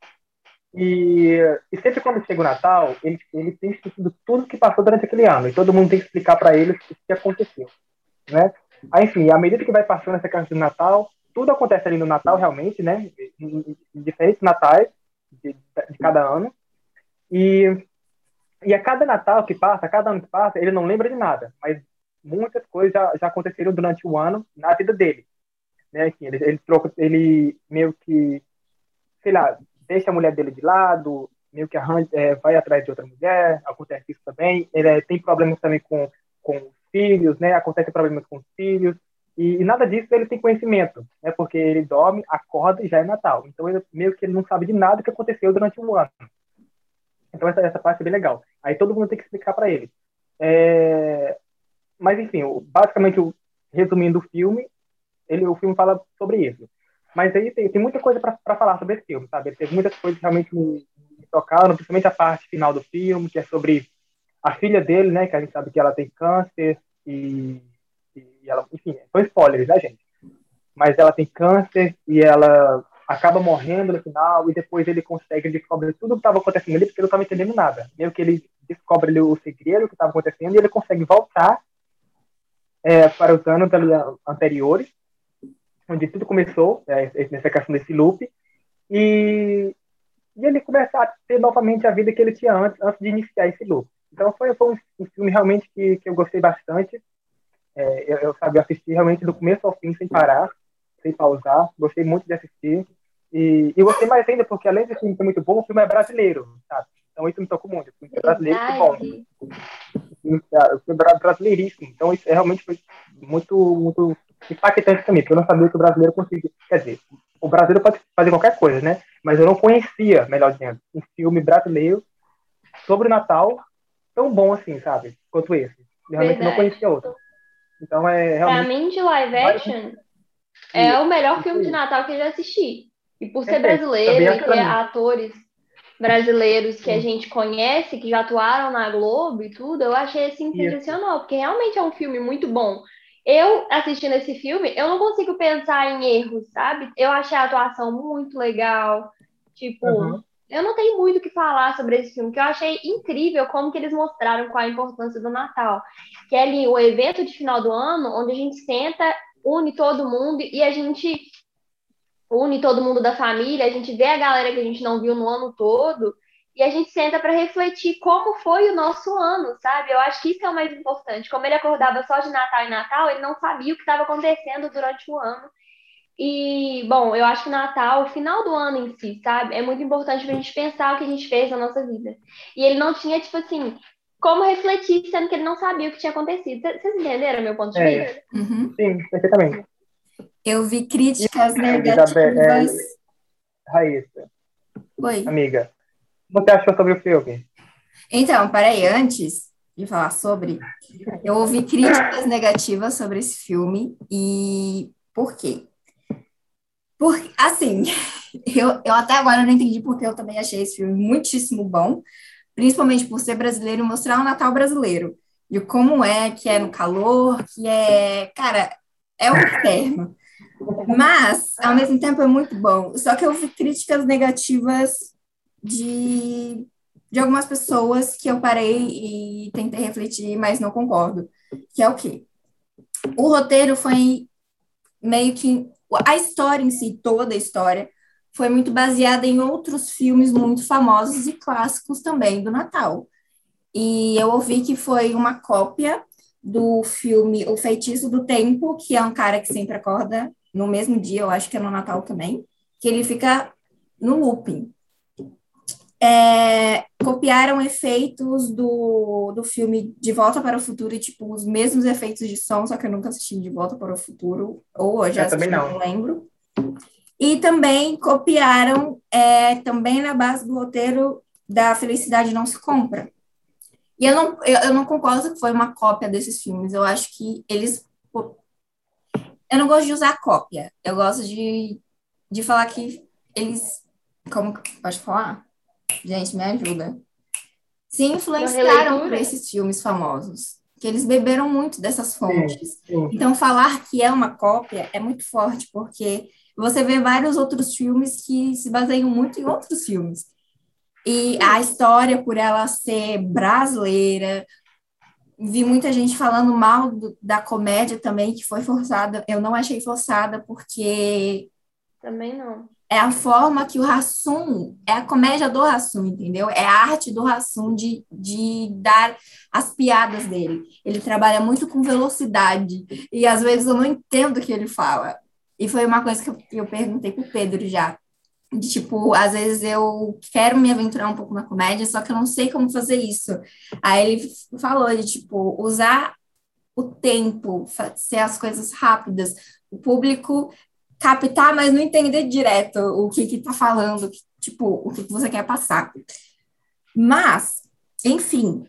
e, e sempre quando chega o Natal, ele, ele tem esquecido tudo que passou durante aquele ano, e todo mundo tem que explicar para ele o que aconteceu, né? Aí, enfim, à medida que vai passando essa casa de Natal, tudo acontece ali no Natal, realmente, né? Em diferentes natais de, de, cada ano. E, e a cada Natal que passa, a cada ano que passa, ele não lembra de nada, mas muitas coisas já, já aconteceram durante o ano na vida dele. Né? Assim, ele, ele, troca, ele meio que, sei lá, deixa a mulher dele de lado, meio que arranja, é, vai atrás de outra mulher, acontece isso também. Ele é, tem problemas também com, com os filhos, né? Acontece problemas com os filhos. E, e, nada disso ele tem conhecimento, né? Porque ele dorme, acorda e já é Natal. Então ele meio que ele não sabe de nada que aconteceu durante um ano. Então essa, essa parte é bem legal. Aí todo mundo tem que explicar para ele. É... Mas enfim, basicamente, resumindo o filme, ele, o filme fala sobre isso. Mas aí tem, tem muita coisa para falar sobre esse filme, sabe? Teve muitas coisas realmente me, me tocaram, principalmente a parte final do filme, que é sobre a filha dele, né? Que a gente sabe que ela tem câncer e e ela, enfim, foi spoilers, né, gente? Mas ela tem câncer e ela acaba morrendo no final e depois ele consegue descobrir tudo o que estava acontecendo ali porque ele não estava entendendo nada. Meio que ele descobre ali o segredo que estava acontecendo e ele consegue voltar é, para os anos anteriores, onde tudo começou, é, nessa questão desse loop, e, e ele começa a ter novamente a vida que ele tinha antes, antes de iniciar esse loop. Então foi, foi um, filme realmente que, que eu gostei bastante. É, eu, eu sabia assistir realmente do começo ao fim, sem parar, sem pausar. Gostei muito de assistir. E, e gostei mais ainda porque, além de filme ser muito bom, o filme é brasileiro, sabe? Então isso me tocou muito. O filme é brasileiro, que bom. O filme é brasileiríssimo. Então isso é realmente foi muito, muito impactante também, porque eu não sabia que o brasileiro conseguia. Quer dizer, o brasileiro pode fazer qualquer coisa, né? Mas eu não conhecia, melhor dizendo, um filme brasileiro sobre o Natal tão bom assim, sabe? Quanto esse. Eu realmente Verdade. não conhecia outro. Então é realmente. Pra mim, de live action, é o melhor filme de Natal que eu já assisti. E por ser brasileiro e ter atores brasileiros que a gente conhece, que já atuaram na Globo e tudo, eu achei assim sensacional, porque realmente é um filme muito bom. Eu, assistindo esse filme, eu não consigo pensar em erros, sabe? Eu achei a atuação muito legal. Tipo, uhum. eu não tenho muito o que falar sobre esse filme, que eu achei incrível como que eles mostraram qual a importância do Natal que é ali o evento de final do ano, onde a gente senta, une todo mundo e a gente une todo mundo da família, a gente vê a galera que a gente não viu no ano todo e a gente senta para refletir como foi o nosso ano, sabe? Eu acho que isso é o mais importante. Como ele acordava só de Natal em Natal, ele não sabia o que estava acontecendo durante o ano. E, bom, eu acho que o Natal, o final do ano em si, sabe? É muito importante para a gente pensar o que a gente fez na nossa vida. E ele não tinha, tipo assim, como refletir, sendo que ele não sabia o que tinha acontecido. Vocês entenderam meu ponto de é. vista? Uhum. Sim, perfeitamente. Eu vi críticas negativas. É, Raíssa. Oi. Amiga, você achou sobre o filme? Então, peraí, antes de falar sobre, eu ouvi críticas negativas sobre esse filme e por quê? Porque, assim, eu, eu até agora não entendi porque eu também achei esse filme muitíssimo bom, principalmente por ser brasileiro, mostrar o Natal brasileiro. E como é que é no calor, que é, cara, é o inferno. Mas, ao mesmo tempo, é muito bom. Só que eu vi críticas negativas de, de algumas pessoas que eu parei e tentei refletir, mas não concordo. Que é o quê? O roteiro foi meio que. A história em si, toda a história, foi muito baseada em outros filmes muito famosos e clássicos também do Natal. E eu ouvi que foi uma cópia do filme O Feitiço do Tempo, que é um cara que sempre acorda no mesmo dia, eu acho que é no Natal também, que ele fica no looping. É, copiaram efeitos do, do filme De Volta para o Futuro, e, tipo, os mesmos efeitos de som, só que eu nunca assisti De Volta para o Futuro, ou eu já Eu assisti, não. não lembro. E também copiaram, é, também na base do roteiro da Felicidade Não Se Compra. E eu não, eu, eu não concordo que foi uma cópia desses filmes, eu acho que eles... Eu não gosto de usar cópia, eu gosto de, de falar que eles... Como que pode falar? Gente, me ajuda. Se influenciaram por esses filmes famosos, que eles beberam muito dessas fontes. Sim. Então, falar que é uma cópia é muito forte, porque você vê vários outros filmes que se baseiam muito em outros filmes. E a história, por ela ser brasileira, vi muita gente falando mal do- da comédia também, que foi forçada. Eu não achei forçada, porque Também não. É a forma que o Hassum, é a comédia do Hassum, entendeu? É a arte do Hassum de, de dar as piadas dele. Ele trabalha muito com velocidade e às vezes eu não entendo o que ele fala. E foi uma coisa que eu, que eu perguntei pro Pedro já. De tipo, às vezes eu quero me aventurar um pouco na comédia, só que eu não sei como fazer isso. Aí ele falou de tipo, usar o tempo, ser as coisas rápidas, o público captar, mas não entender direto o que que tá falando, tipo, o que que você quer passar. Mas, enfim,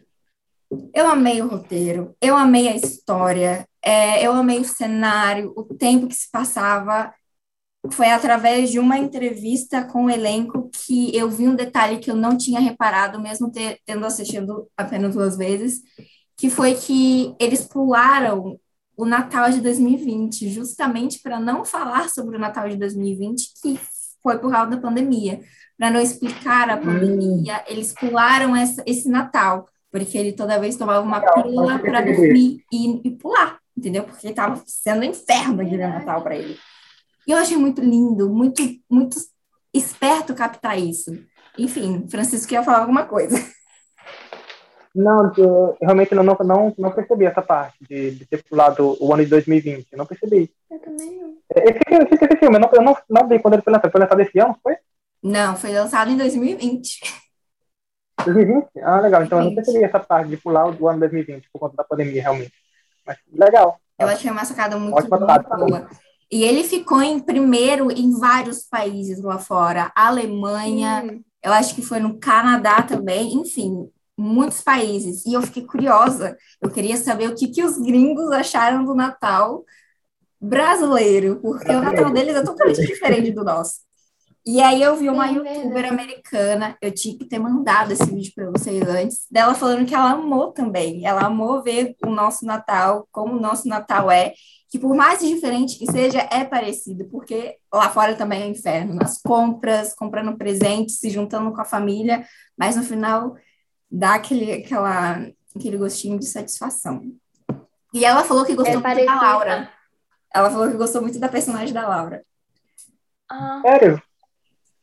eu amei o roteiro, eu amei a história, é, eu amei o cenário, o tempo que se passava. Foi através de uma entrevista com o elenco que eu vi um detalhe que eu não tinha reparado, mesmo ter- tendo assistido apenas duas vezes, que foi que eles pularam o Natal de 2020, justamente para não falar sobre o Natal de 2020, que foi por causa da pandemia. Para não explicar a pandemia, eles pularam essa, esse Natal, porque ele toda vez tomava uma pílula para dormir e, e pular, entendeu? Porque estava sendo um inferno aquele Natal para ele. E eu achei muito lindo, muito, muito esperto captar isso. Enfim, Francisco ia falar alguma coisa. Não, eu realmente não, não, não, não percebi essa parte de, de ter pulado o ano de 2020. Eu não percebi. Eu também não. Esse, filme- esse, esse filme, eu não, eu não, não vi quando ele foi lançado. Foi lançado esse ano, foi? Não, foi lançado em 2020. 2020? Ah, legal. Então eu não 2020. percebi essa parte de pular o ano 2020 por conta da pandemia, realmente. Mas legal. Eu achei uma sacada muito, Ótima tática. boa. E ele ficou em primeiro em vários países lá fora. Alemanha, Hum, eu acho que foi no Canadá também, enfim, muitos países. E eu fiquei curiosa. Eu queria saber o que, que os gringos acharam do Natal brasileiro, porque o Natal deles é totalmente diferente do nosso. E aí eu vi uma Sim, youtuber americana, eu tinha que ter mandado esse vídeo para vocês antes, dela falando que ela amou também. Ela amou ver o nosso Natal, como o nosso Natal é, que por mais diferente que seja, é parecido, porque lá fora também é inferno, nas compras, comprando presentes, se juntando com a família, mas no final dá aquele, aquela, aquele gostinho de satisfação. E ela falou que gostou É muito da. Laura. Ela falou que gostou muito da personagem da Laura. Ah, Sério?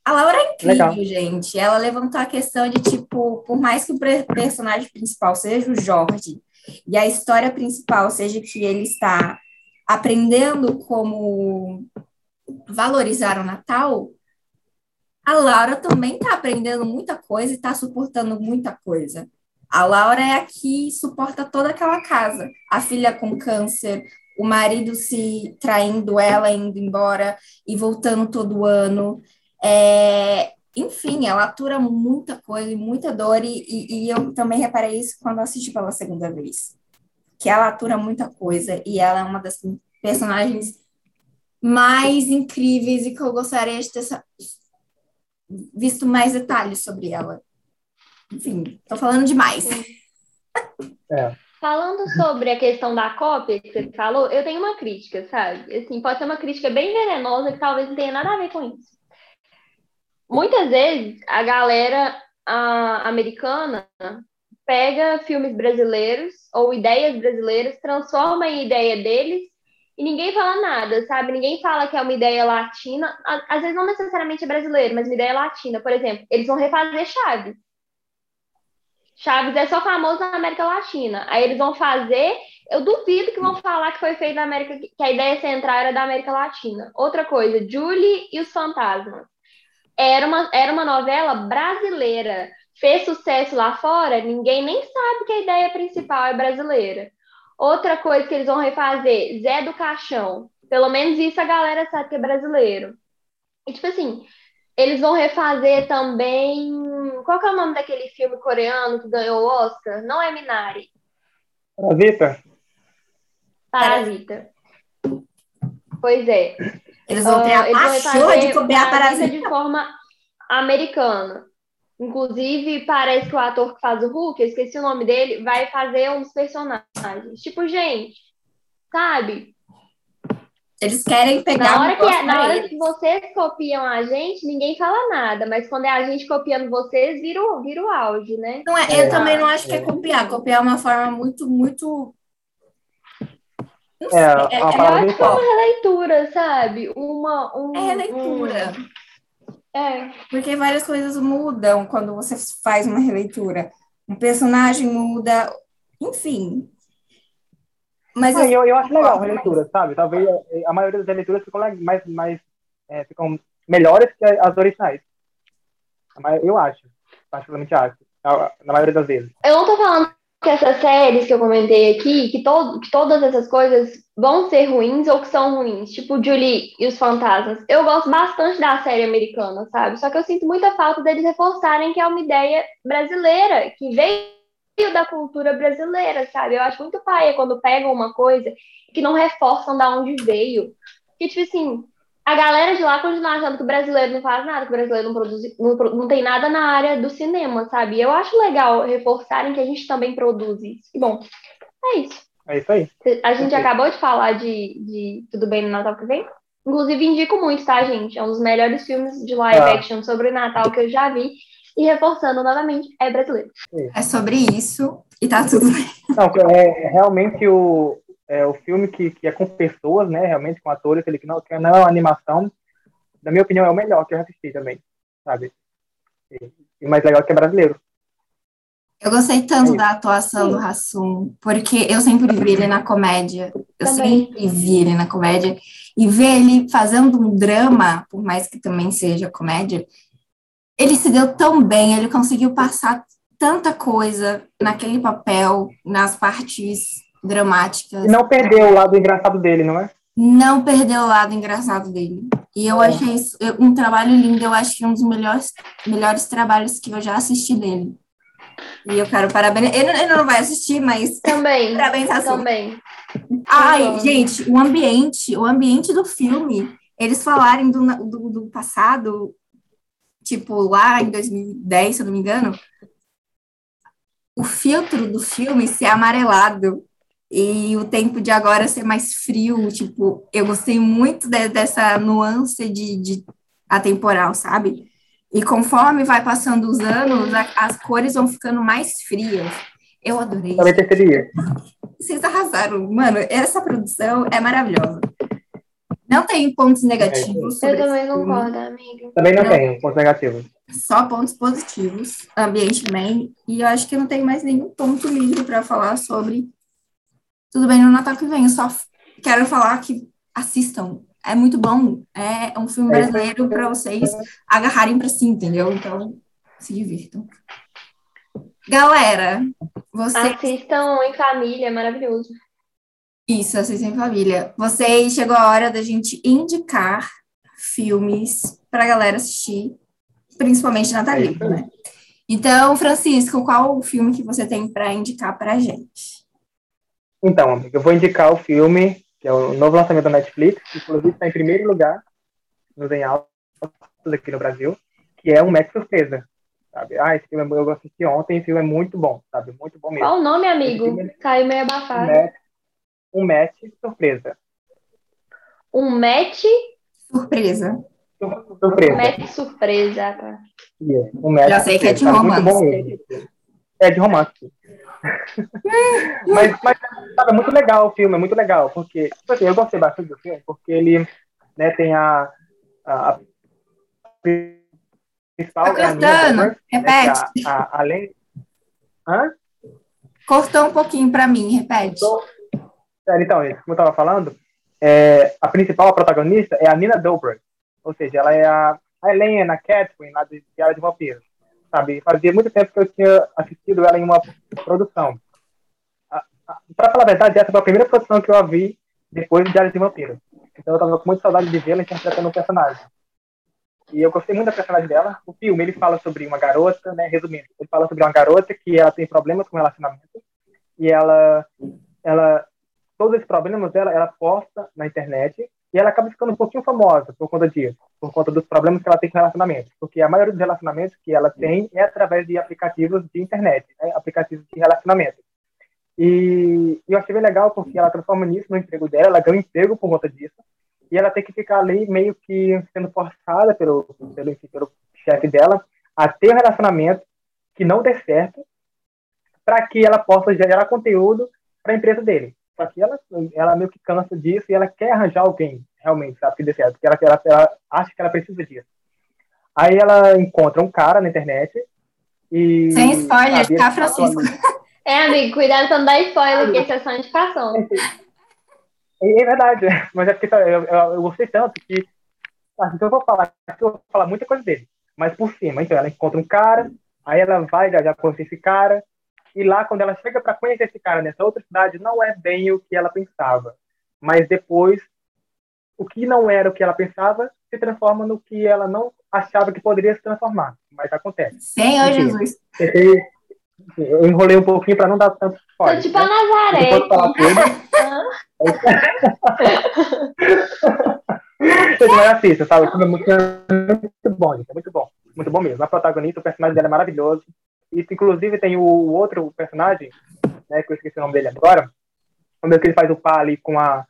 A Laura é incrível, Legal. gente. Ela levantou a questão de, tipo, por mais que o personagem principal seja o Jorge, e a história principal seja que ele está aprendendo como valorizar o Natal, a Laura também está aprendendo muita coisa e está suportando muita coisa. A Laura é a que suporta toda aquela casa. A filha com câncer, o marido se traindo ela, indo embora e voltando todo ano. É, enfim, ela atura muita coisa e muita dor, e, e, eu também reparei isso quando assisti pela segunda vez. Que ela atura muita coisa e ela é uma das personagens mais incríveis e que eu gostaria de ter visto mais detalhes sobre ela. Enfim, tô falando demais. É. Falando sobre a questão da cópia que você falou, eu tenho uma crítica, sabe? Assim, pode ser uma crítica bem venenosa que talvez não tenha nada a ver com isso. Muitas vezes a galera ah, americana pega filmes brasileiros ou ideias brasileiras, transforma em ideia deles e ninguém fala nada, sabe? Ninguém fala que é uma ideia latina, às vezes não necessariamente é brasileiro, mas uma ideia latina. Por exemplo, eles vão refazer Chaves. Chaves é só famoso na América Latina. Aí eles vão fazer. Eu duvido que vão falar que foi feito na América, que a ideia central era da América Latina. Outra coisa, Julie e os fantasmas. era uma, era uma novela brasileira. Fez sucesso lá fora, ninguém nem sabe que a ideia principal é brasileira. Outra coisa que eles vão refazer, Zé do Caixão. Pelo menos isso a galera sabe que é brasileiro. E tipo assim, eles vão refazer também. Qual que é o nome daquele filme coreano que ganhou o Oscar? Não é Minari. Parasita. Parasita. Pois é. Eles vão ter a Ah, eles vão pachorra de refazer copiar Parasita. de forma americana. Inclusive, parece que o ator que faz o Hulk, eu esqueci o nome dele, vai fazer um dos personagens. Tipo, gente, sabe? Eles querem pegar Na hora, um que, é, na hora eles. que vocês copiam a gente, ninguém fala nada. Mas quando é a gente copiando vocês, vira o, vira o auge, né? Não é, eu também não acho que é copiar. Copiar é uma forma muito, muito. Não sei, É, é, uma é Eu acho bem que é uma releitura, sabe? Uma, um, é releitura. um- é. Porque várias coisas mudam quando você faz uma releitura. Um personagem muda, enfim. Mas Ah, eu, eu, eu acho legal a releitura, sabe? Talvez a, a maioria das releituras ficam mais, mais é, ficam melhores que as originais. Eu acho, particularmente acho, na, na maioria das vezes. Eu não tô falando que essas séries que eu comentei aqui, que, to que todas essas coisas vão ser ruins ou que são ruins, tipo Julie e os Fantasmas. Eu gosto bastante da série americana, sabe? Só que eu sinto muita falta deles reforçarem que é uma ideia brasileira, que veio da cultura brasileira, sabe? Eu acho muito paia quando pegam uma coisa que não reforçam da onde veio. Que, tipo assim, a galera de lá continua achando que o brasileiro não faz nada, que o brasileiro não produz, não, não tem nada na área do cinema, sabe? Eu acho legal reforçarem que a gente também produz isso. E, bom, é isso. É isso aí. A gente acabou de falar de, de Tudo Bem no Natal que vem. Inclusive, indico muito, tá, gente? É um dos melhores filmes de live Ah. action sobre Natal que eu já vi. E reforçando novamente, é brasileiro. é sobre isso e tá tudo bem. Não, é, é realmente o, é, o filme que, que é com pessoas, né? Realmente com atores, ele que não, que não é uma animação. Na minha opinião, é o melhor que eu já assisti também, sabe? E, e o mais legal é que é brasileiro. Eu gostei tanto É da atuação do Hassum, porque eu sempre vi ele na comédia. Eu Também. sempre vi ele na comédia. E ver ele fazendo um drama, por mais que também seja comédia, ele se deu tão bem, ele conseguiu passar tanta coisa naquele papel, nas partes dramáticas. E não perdeu o lado engraçado dele, não é? não perdeu o lado engraçado dele. E eu achei isso um trabalho lindo, eu acho que um dos melhores, melhores trabalhos que eu já assisti dele. E eu quero parabenizar. Ele, ele não vai assistir, mas Também. parabéns. Também. Ai, gente, o ambiente, o ambiente do filme, eles falarem do, do, do passado, tipo, lá em 2010, se eu não me engano, o filtro do filme ser amarelado e o tempo de agora ser mais frio, tipo, eu gostei muito de- dessa nuance de, de atemporal, sabe? E conforme vai passando os anos, a- as cores vão ficando mais frias. Eu adorei. Também percebi. Vocês arrasaram. Mano, essa produção é maravilhosa. Não tem pontos negativos. sobre Eu também concordo, amiga. Também não Não. tem pontos negativos. Só pontos positivos. Ambiente bem. E eu acho que não tem mais nenhum ponto livre para falar sobre Tudo Bem no Natal que vem. Eu só quero falar que assistam. É muito bom. É um filme É brasileiro para vocês agarrarem para si, entendeu? Então, se divirtam. Galera, vocês Assistam em família, é maravilhoso. Isso, assistem em família. Vocês chegou a hora da gente indicar filmes para a galera assistir, principalmente natalino, É né? Então, Francisco, qual o filme que você tem para indicar para a gente? Então, amigo, eu vou indicar o filme, que é o novo lançamento da Netflix, que inclusive está em primeiro lugar nos em altos aqui no Brasil, que é um Match Surpresa. Sabe? Ah, esse filme é- eu assisti ontem, esse filme é muito bom, sabe? Muito bom mesmo. Qual o nome, amigo? Filme- Caiu meio Um abafado. match, um match surpresa. Um match, Surpresa. Sur- Surpresa. match surpresa. Tá? Isso, um match Já sei que é de surpresa, sabe? Muito romance. bom mesmo. É de romance. Mas, mas sabe, é muito legal o filme, é muito legal, porque tipo assim, eu gostei bastante do filme, porque ele né, tem a, a, a principal Tá é a Nina cortando. Dobrev, né, que Repete. é a, a, além... Hã? Cortou um pouquinho para mim, repete. Sério, Então, como eu estava falando, é, a principal, a protagonista, é a Nina Dobrev. Ou seja, ela é a, a Helena, a Catherine, lá de Diário de Vampiro. Sabe? Fazia muito tempo que eu tinha assistido ela em uma produção. Para falar a verdade, essa foi a primeira produção que eu vi depois do Diário de Vampiro. Então eu tava com muita saudade de vê-la interpretando um personagem. E eu gostei muito da personagem dela. O filme, ele fala sobre uma garota, né, resumindo, ele fala sobre uma garota que ela tem problemas com relacionamento e ela, ela todos esses problemas dela, ela posta na internet e ela acaba ficando um pouquinho famosa por conta disso, por conta dos problemas que ela tem com relacionamento, porque a maioria dos relacionamentos que ela tem é através de aplicativos de internet, né, aplicativos de relacionamento. E eu achei bem legal porque ela transforma nisso no emprego dela, ela ganha um emprego por conta disso, e ela tem que ficar ali meio que sendo forçada pelo, pelo, pelo chefe dela a ter um relacionamento que não dê certo, para que ela possa gerar conteúdo para a empresa dele. Só que ela, ela meio que cansa disso e ela quer arranjar alguém, realmente, sabe, que dê certo, porque ela, ela, ela acha que ela precisa disso. Aí ela encontra um cara na internet e... Sem spoiler, tá, Francisco? É, amigo, cuidado pra não dar spoiler, porque isso é só indicação. É, é verdade, mas é porque eu, eu, eu gostei tanto que. Assim, eu vou falar, eu vou falar muita coisa dele, mas por cima. Então, ela encontra um cara, aí ela vai já, já conhecer esse cara, e lá, quando ela chega para conhecer esse cara nessa outra cidade, não é bem o que ela pensava. Mas depois, o que não era o que ela pensava se transforma no que ela não achava que poderia se transformar. Mas acontece. Senhor Jesus. Eu enrolei um pouquinho para não dar tanto spoiler. Tô tipo né? a Nazaré. Eu falar tudo. Mas assista, sabe? O é muito, muito bom, gente. É muito bom. Muito bom mesmo. A protagonista, o personagem dela é maravilhoso. Isso, inclusive, tem o outro personagem, né, que eu esqueci o nome dele agora, quando que ele faz o pá ali com a...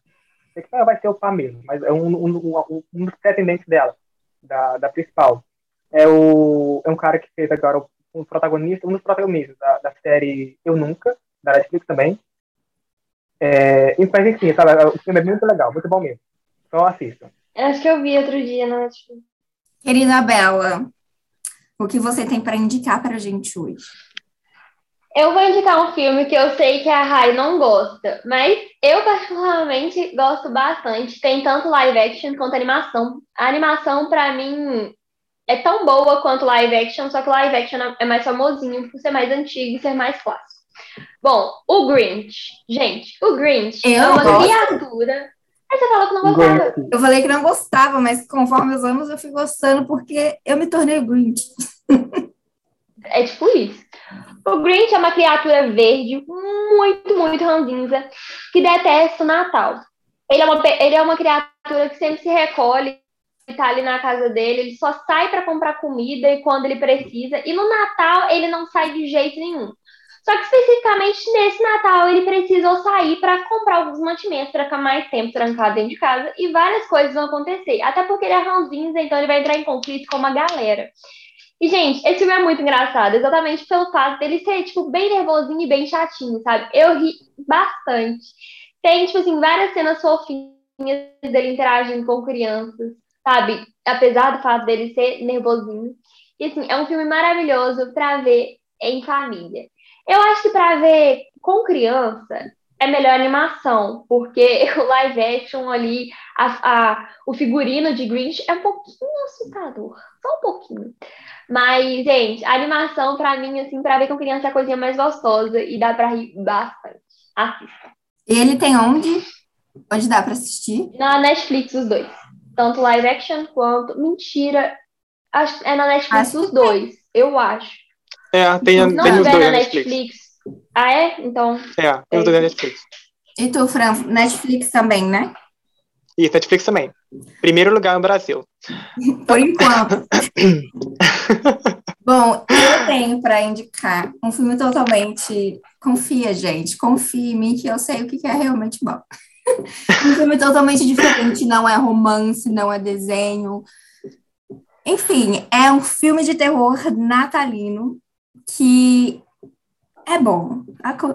Vai ser o pá mesmo, mas é um, um, um, um dos pretendentes dela, da, da principal. É, o, é um cara que fez agora o um protagonista, um dos protagonistas da, da série Eu Nunca, da Netflix também. É, mas enfim, sabe, o filme é muito legal, muito bom mesmo. Então assistam. Acho que eu vi outro dia na Netflix. Querida Bela, o que você tem para indicar para a gente hoje? Eu vou indicar um filme que eu sei que a Rai não gosta, mas eu particularmente gosto bastante. Tem tanto live action quanto animação. A animação, para mim, é tão boa quanto live action, só que live action é mais famosinho por ser mais antigo e ser mais clássico. Bom, o Grinch. Gente, o Grinch eu é uma gosto. criatura. Aí você falou que não gostava. Eu falei que não gostava, mas conforme os anos eu fui gostando porque eu me tornei Grinch. é tipo isso. O Grinch é uma criatura verde, muito, muito ranzinza, que detesta o Natal. Ele é uma, ele é uma criatura que sempre se recolhe tá ali na casa dele, ele só sai para comprar comida e quando ele precisa. E no Natal ele não sai de jeito nenhum. Só que especificamente nesse Natal ele precisou sair para comprar alguns mantimentos para ficar mais tempo trancado dentro de casa e várias coisas vão acontecer. Até porque ele é ranzinza, então ele vai entrar em conflito com uma galera. E, gente, esse filme é muito engraçado, exatamente pelo fato dele ser, tipo, bem nervosinho e bem chatinho, sabe? Eu ri bastante. Tem, tipo assim, várias cenas fofinhas dele interagindo com crianças sabe? Apesar do fato dele ser nervosinho. E assim, é um filme maravilhoso para ver em família. Eu acho que para ver com criança é melhor animação, porque o live action ali, a, a, o figurino de Grinch é um pouquinho assustador, só um pouquinho. Mas, gente, animação para mim, assim, para ver com criança é a coisinha mais gostosa e dá para rir bastante. Assista. Ele tem onde? Onde dá para assistir? Na Netflix, os dois. Tanto live action quanto. Mentira. Acho, é na Netflix acho os dois, eu acho. É, tem, não tem os dois na Netflix. Netflix. Ah, é? Então. É, tem os dois na Netflix. E tu, Fran, Netflix também, né? Isso, Netflix também. Primeiro lugar no Brasil. Por enquanto. Bom, eu tenho para indicar um filme totalmente. Confia, gente. Confia em mim que eu sei o que é realmente bom um filme totalmente diferente, não é romance, não é desenho. Enfim, é um filme de terror natalino que é bom.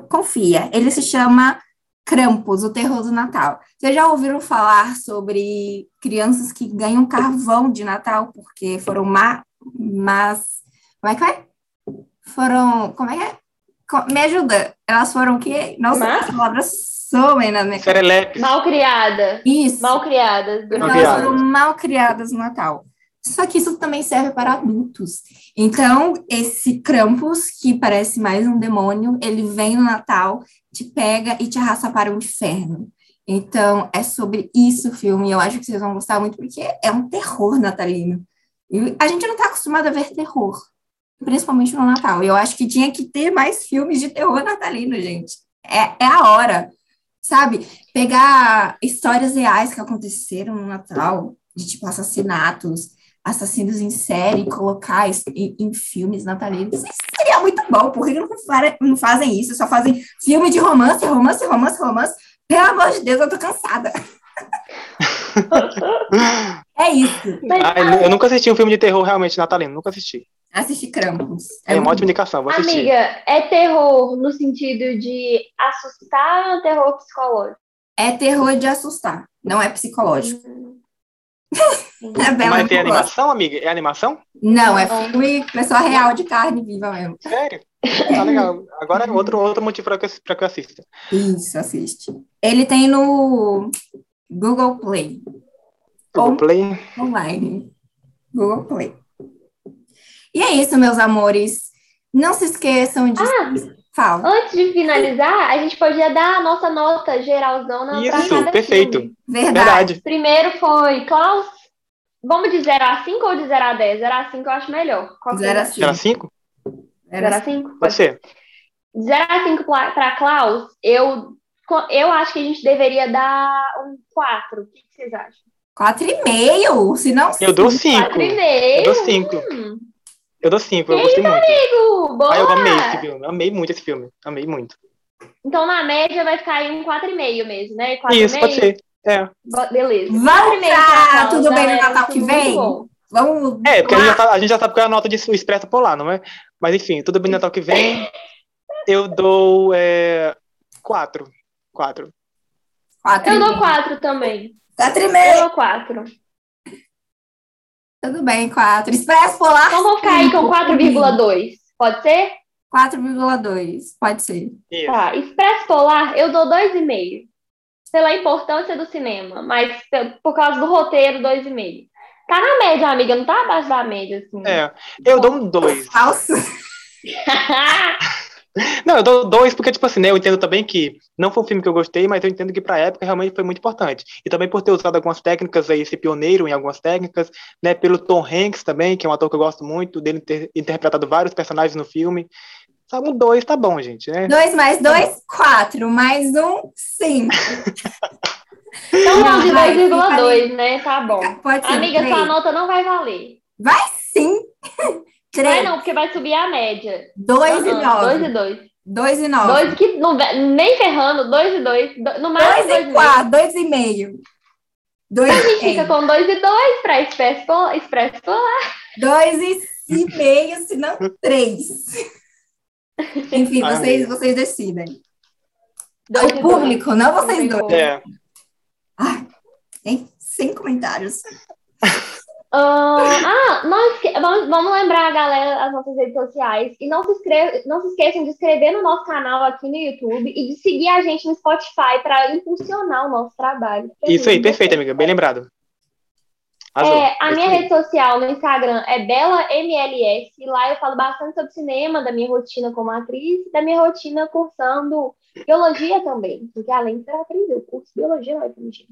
Confia. Ele se chama Krampus, o terror do Natal. Vocês já ouviram falar sobre crianças que ganham carvão de Natal porque foram má, mas como é que é? Foram, como é que é? Me ajuda. Elas foram o quê? Nossa, as palavras somem na minha. Mal criada. Isso. Mal criadas. Elas foram mal criadas no Natal. Só que isso também serve para adultos. Então, esse Krampus, que parece mais um demônio, ele vem no Natal, te pega e te arrasta para o inferno. Então, é sobre isso o filme. Eu acho que vocês vão gostar muito, porque é um terror natalino. E a gente não está acostumado a ver terror, principalmente no Natal. Eu acho que tinha que ter mais filmes de terror natalino, gente. É, é a hora, sabe? Pegar histórias reais que aconteceram no Natal, de tipo assassinatos, assassinos em série, colocar em, em filmes natalinos. Isso seria muito bom, porque não, não fazem isso, só fazem filme de romance, romance, romance, romance. Pelo amor de Deus, eu tô cansada. é isso. Ah, eu nunca assisti um filme de terror realmente natalino, nunca assisti. Assisti Krampus. É, é uma ótima indicação, vou assistir. Amiga, é terror no sentido de assustar ou terror psicológico? É terror de assustar, não é psicológico. Hum. É Mas tem animação, amiga? É animação? Não, é filme pessoa real de carne viva mesmo. Sério? Tá legal. Agora é outro, outro motivo para que, eu, que eu assista. Isso, assiste. Ele tem no Google Play. Google Play? Online. Google Play. E é isso, meus amores. Não se esqueçam de. Ah, Fala. Antes de finalizar, a gente podia dar a nossa nota geralzona Isso, perfeito. Filme. Verdade. Verdade. Primeiro foi Klaus. Vamos de 0 a 5 ou de 0 a 10? 0 a 5 eu acho melhor. 0 a 5. 0 a 5? 0 a 5? Pode ser. 0 a 5 para Klaus, eu, eu acho que a gente deveria dar um 4. O que vocês acham? 4,5? Se não, Eu dou 5. 4,5? Eu dou 5. Hum. Eu dou 5, eu gostei muito. amigo! Boa! Ah, eu amei esse filme, amei muito esse filme, amei muito. Então, na média, vai ficar em 4,5 mesmo, né? 4 Isso, pode ser. É. Beleza. Vamos lá! Tudo bem no Natal que vem? Vamos. É, porque a gente, já tá, a gente já sabe qual é a nota de expressa por lá, não é? Mas enfim, tudo bem no Natal que vem. eu dou é, 4. 4. 4 eu dou 4 também. 4,5. Eu dou 4. Tudo bem, 4. Expresso Polar. Então vou ficar aí com 4,2. Pode ser? 4,2. Pode ser. Tá. Expresso Polar, eu dou 2,5. Pela importância do cinema, mas por causa do roteiro, 2,5. Tá na média, amiga, não tá abaixo da média, assim. É, eu dou um 2. Falso. Não, eu dou dois porque, tipo assim, né, eu entendo também que não foi um filme que eu gostei, mas eu entendo que pra época realmente foi muito importante. E também por ter usado algumas técnicas aí, ser pioneiro em algumas técnicas, né, pelo Tom Hanks também, que é um ator que eu gosto muito, dele ter interpretado vários personagens no filme. Sabe, um dois tá bom, gente, né? Dois mais dois, quatro. Mais um, cinco. Então vamos de 2,2, né? Tá bom. Pode ser Amiga, sua nota não vai valer. Vai sim! Três. Vai não, porque vai subir a média. Dois e nove. Dois e dois. Dois e nove. Dois que, não, nem ferrando, dois e dois. No máximo dois, e quatro, dois e meio. Dois a gente fica com dois e dois para Expresso Polar. Expresso Polar. Dois e meio, se não três. Enfim, vocês, vocês decidem. Dois o público, dois. não vocês dois. É. Ah, tem sem comentários. Uh, ah, nós, vamos, vamos lembrar a galera as nossas redes sociais e não se, inscreve, não se esqueçam de inscrever no nosso canal aqui no YouTube e de seguir a gente no Spotify para impulsionar o nosso trabalho. Isso aí, perfeito, amiga, bem lembrado. é, a minha rede social no Instagram é BelaMLS e lá eu falo bastante sobre cinema, da minha rotina como atriz, da minha rotina cursando biologia também, porque além de ser atriz, eu curso biologia na UFMG.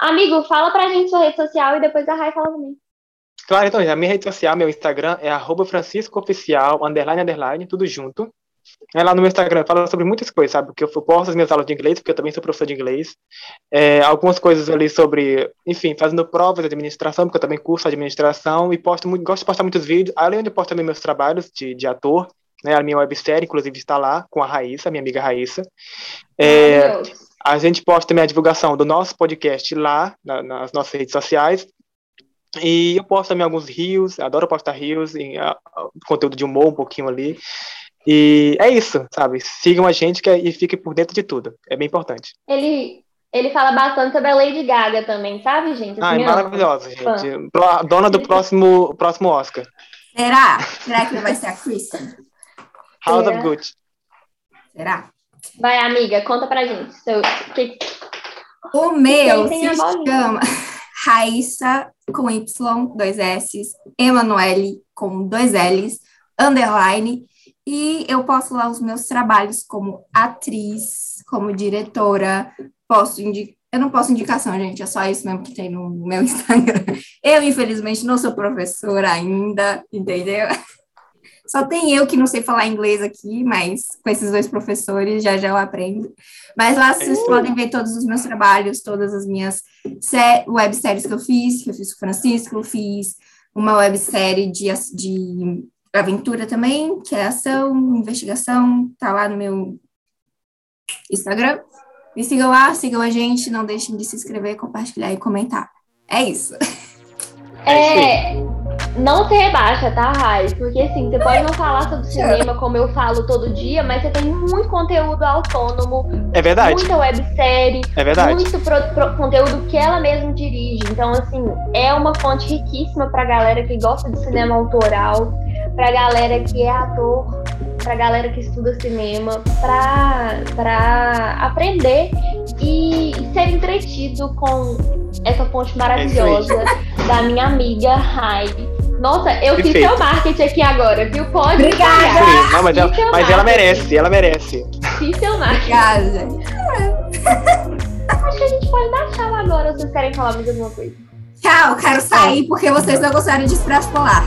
Amigo, fala pra gente sua rede social e depois a Rai fala também. Claro, então, a minha rede social, meu Instagram é arroba franciscooficial, underline, underline, tudo junto. É lá no meu Instagram, fala sobre muitas coisas, sabe? Porque eu posto as minhas aulas de inglês, porque eu também sou professor de inglês. É, algumas coisas ali sobre, enfim, fazendo provas de administração, porque eu também curso administração e posto muito, gosto de postar muitos vídeos, além de postar também meus trabalhos de, de ator, né? A minha websérie, inclusive, está lá com a Raíssa, minha amiga Raíssa. É, a gente posta também a divulgação do nosso podcast lá, na, nas nossas redes sociais. E eu posto também alguns rios, adoro postar rios, em, a, conteúdo de humor um pouquinho ali. E é isso, sabe? Sigam a gente que, é, e fiquem por dentro de tudo. É bem importante. Ele, ele fala bastante sobre a Lady Gaga também, sabe, gente? Ah, é maravilhosa, gente. Fã. Dona do próximo, próximo Oscar. Será? Será que vai ser a Kristen? House of Gucci. Será? Vai, amiga, conta pra gente. Seu... Que... O meu se chama Raíssa com Y, dois S, Emanuele com dois L's, underline, e eu posto lá os meus trabalhos como atriz, como diretora, posso indicar. Eu não posso indicação, gente, é só isso mesmo que tem no meu Instagram. Eu, infelizmente, não sou professora ainda, entendeu? Só tem eu que não sei falar inglês aqui, mas com esses dois professores já já eu aprendo. Mas lá vocês é podem ver todos os meus trabalhos, todas as minhas webséries que eu fiz, que eu fiz com o Francisco, eu fiz uma websérie de, de aventura também, que é ação, investigação, tá lá no meu Instagram. Me sigam lá, sigam a gente, não deixem de se inscrever, compartilhar e comentar. É isso. É, não se rebaixa, tá, Rai? Porque assim, você pode não falar sobre cinema como eu falo todo dia, mas você tem muito conteúdo autônomo. É verdade. Muita websérie. É verdade. Muito pro, pro, conteúdo que ela mesma dirige. Então, assim, é uma fonte riquíssima pra galera que gosta de cinema autoral, pra galera que é ator, pra galera que estuda cinema, pra, pra aprender e ser entretido com essa fonte maravilhosa é da minha amiga Rai. Nossa, eu Perfeito. fiz seu marketing aqui agora, viu? Pode Obrigada! Não, mas, ela, mas ela, merece, ela merece. Fiz seu marketing. Obrigada. Acho que a gente pode dar tchau agora, se vocês querem falar mais alguma coisa. Tchau, quero sair porque vocês não gostaram de expresso polar.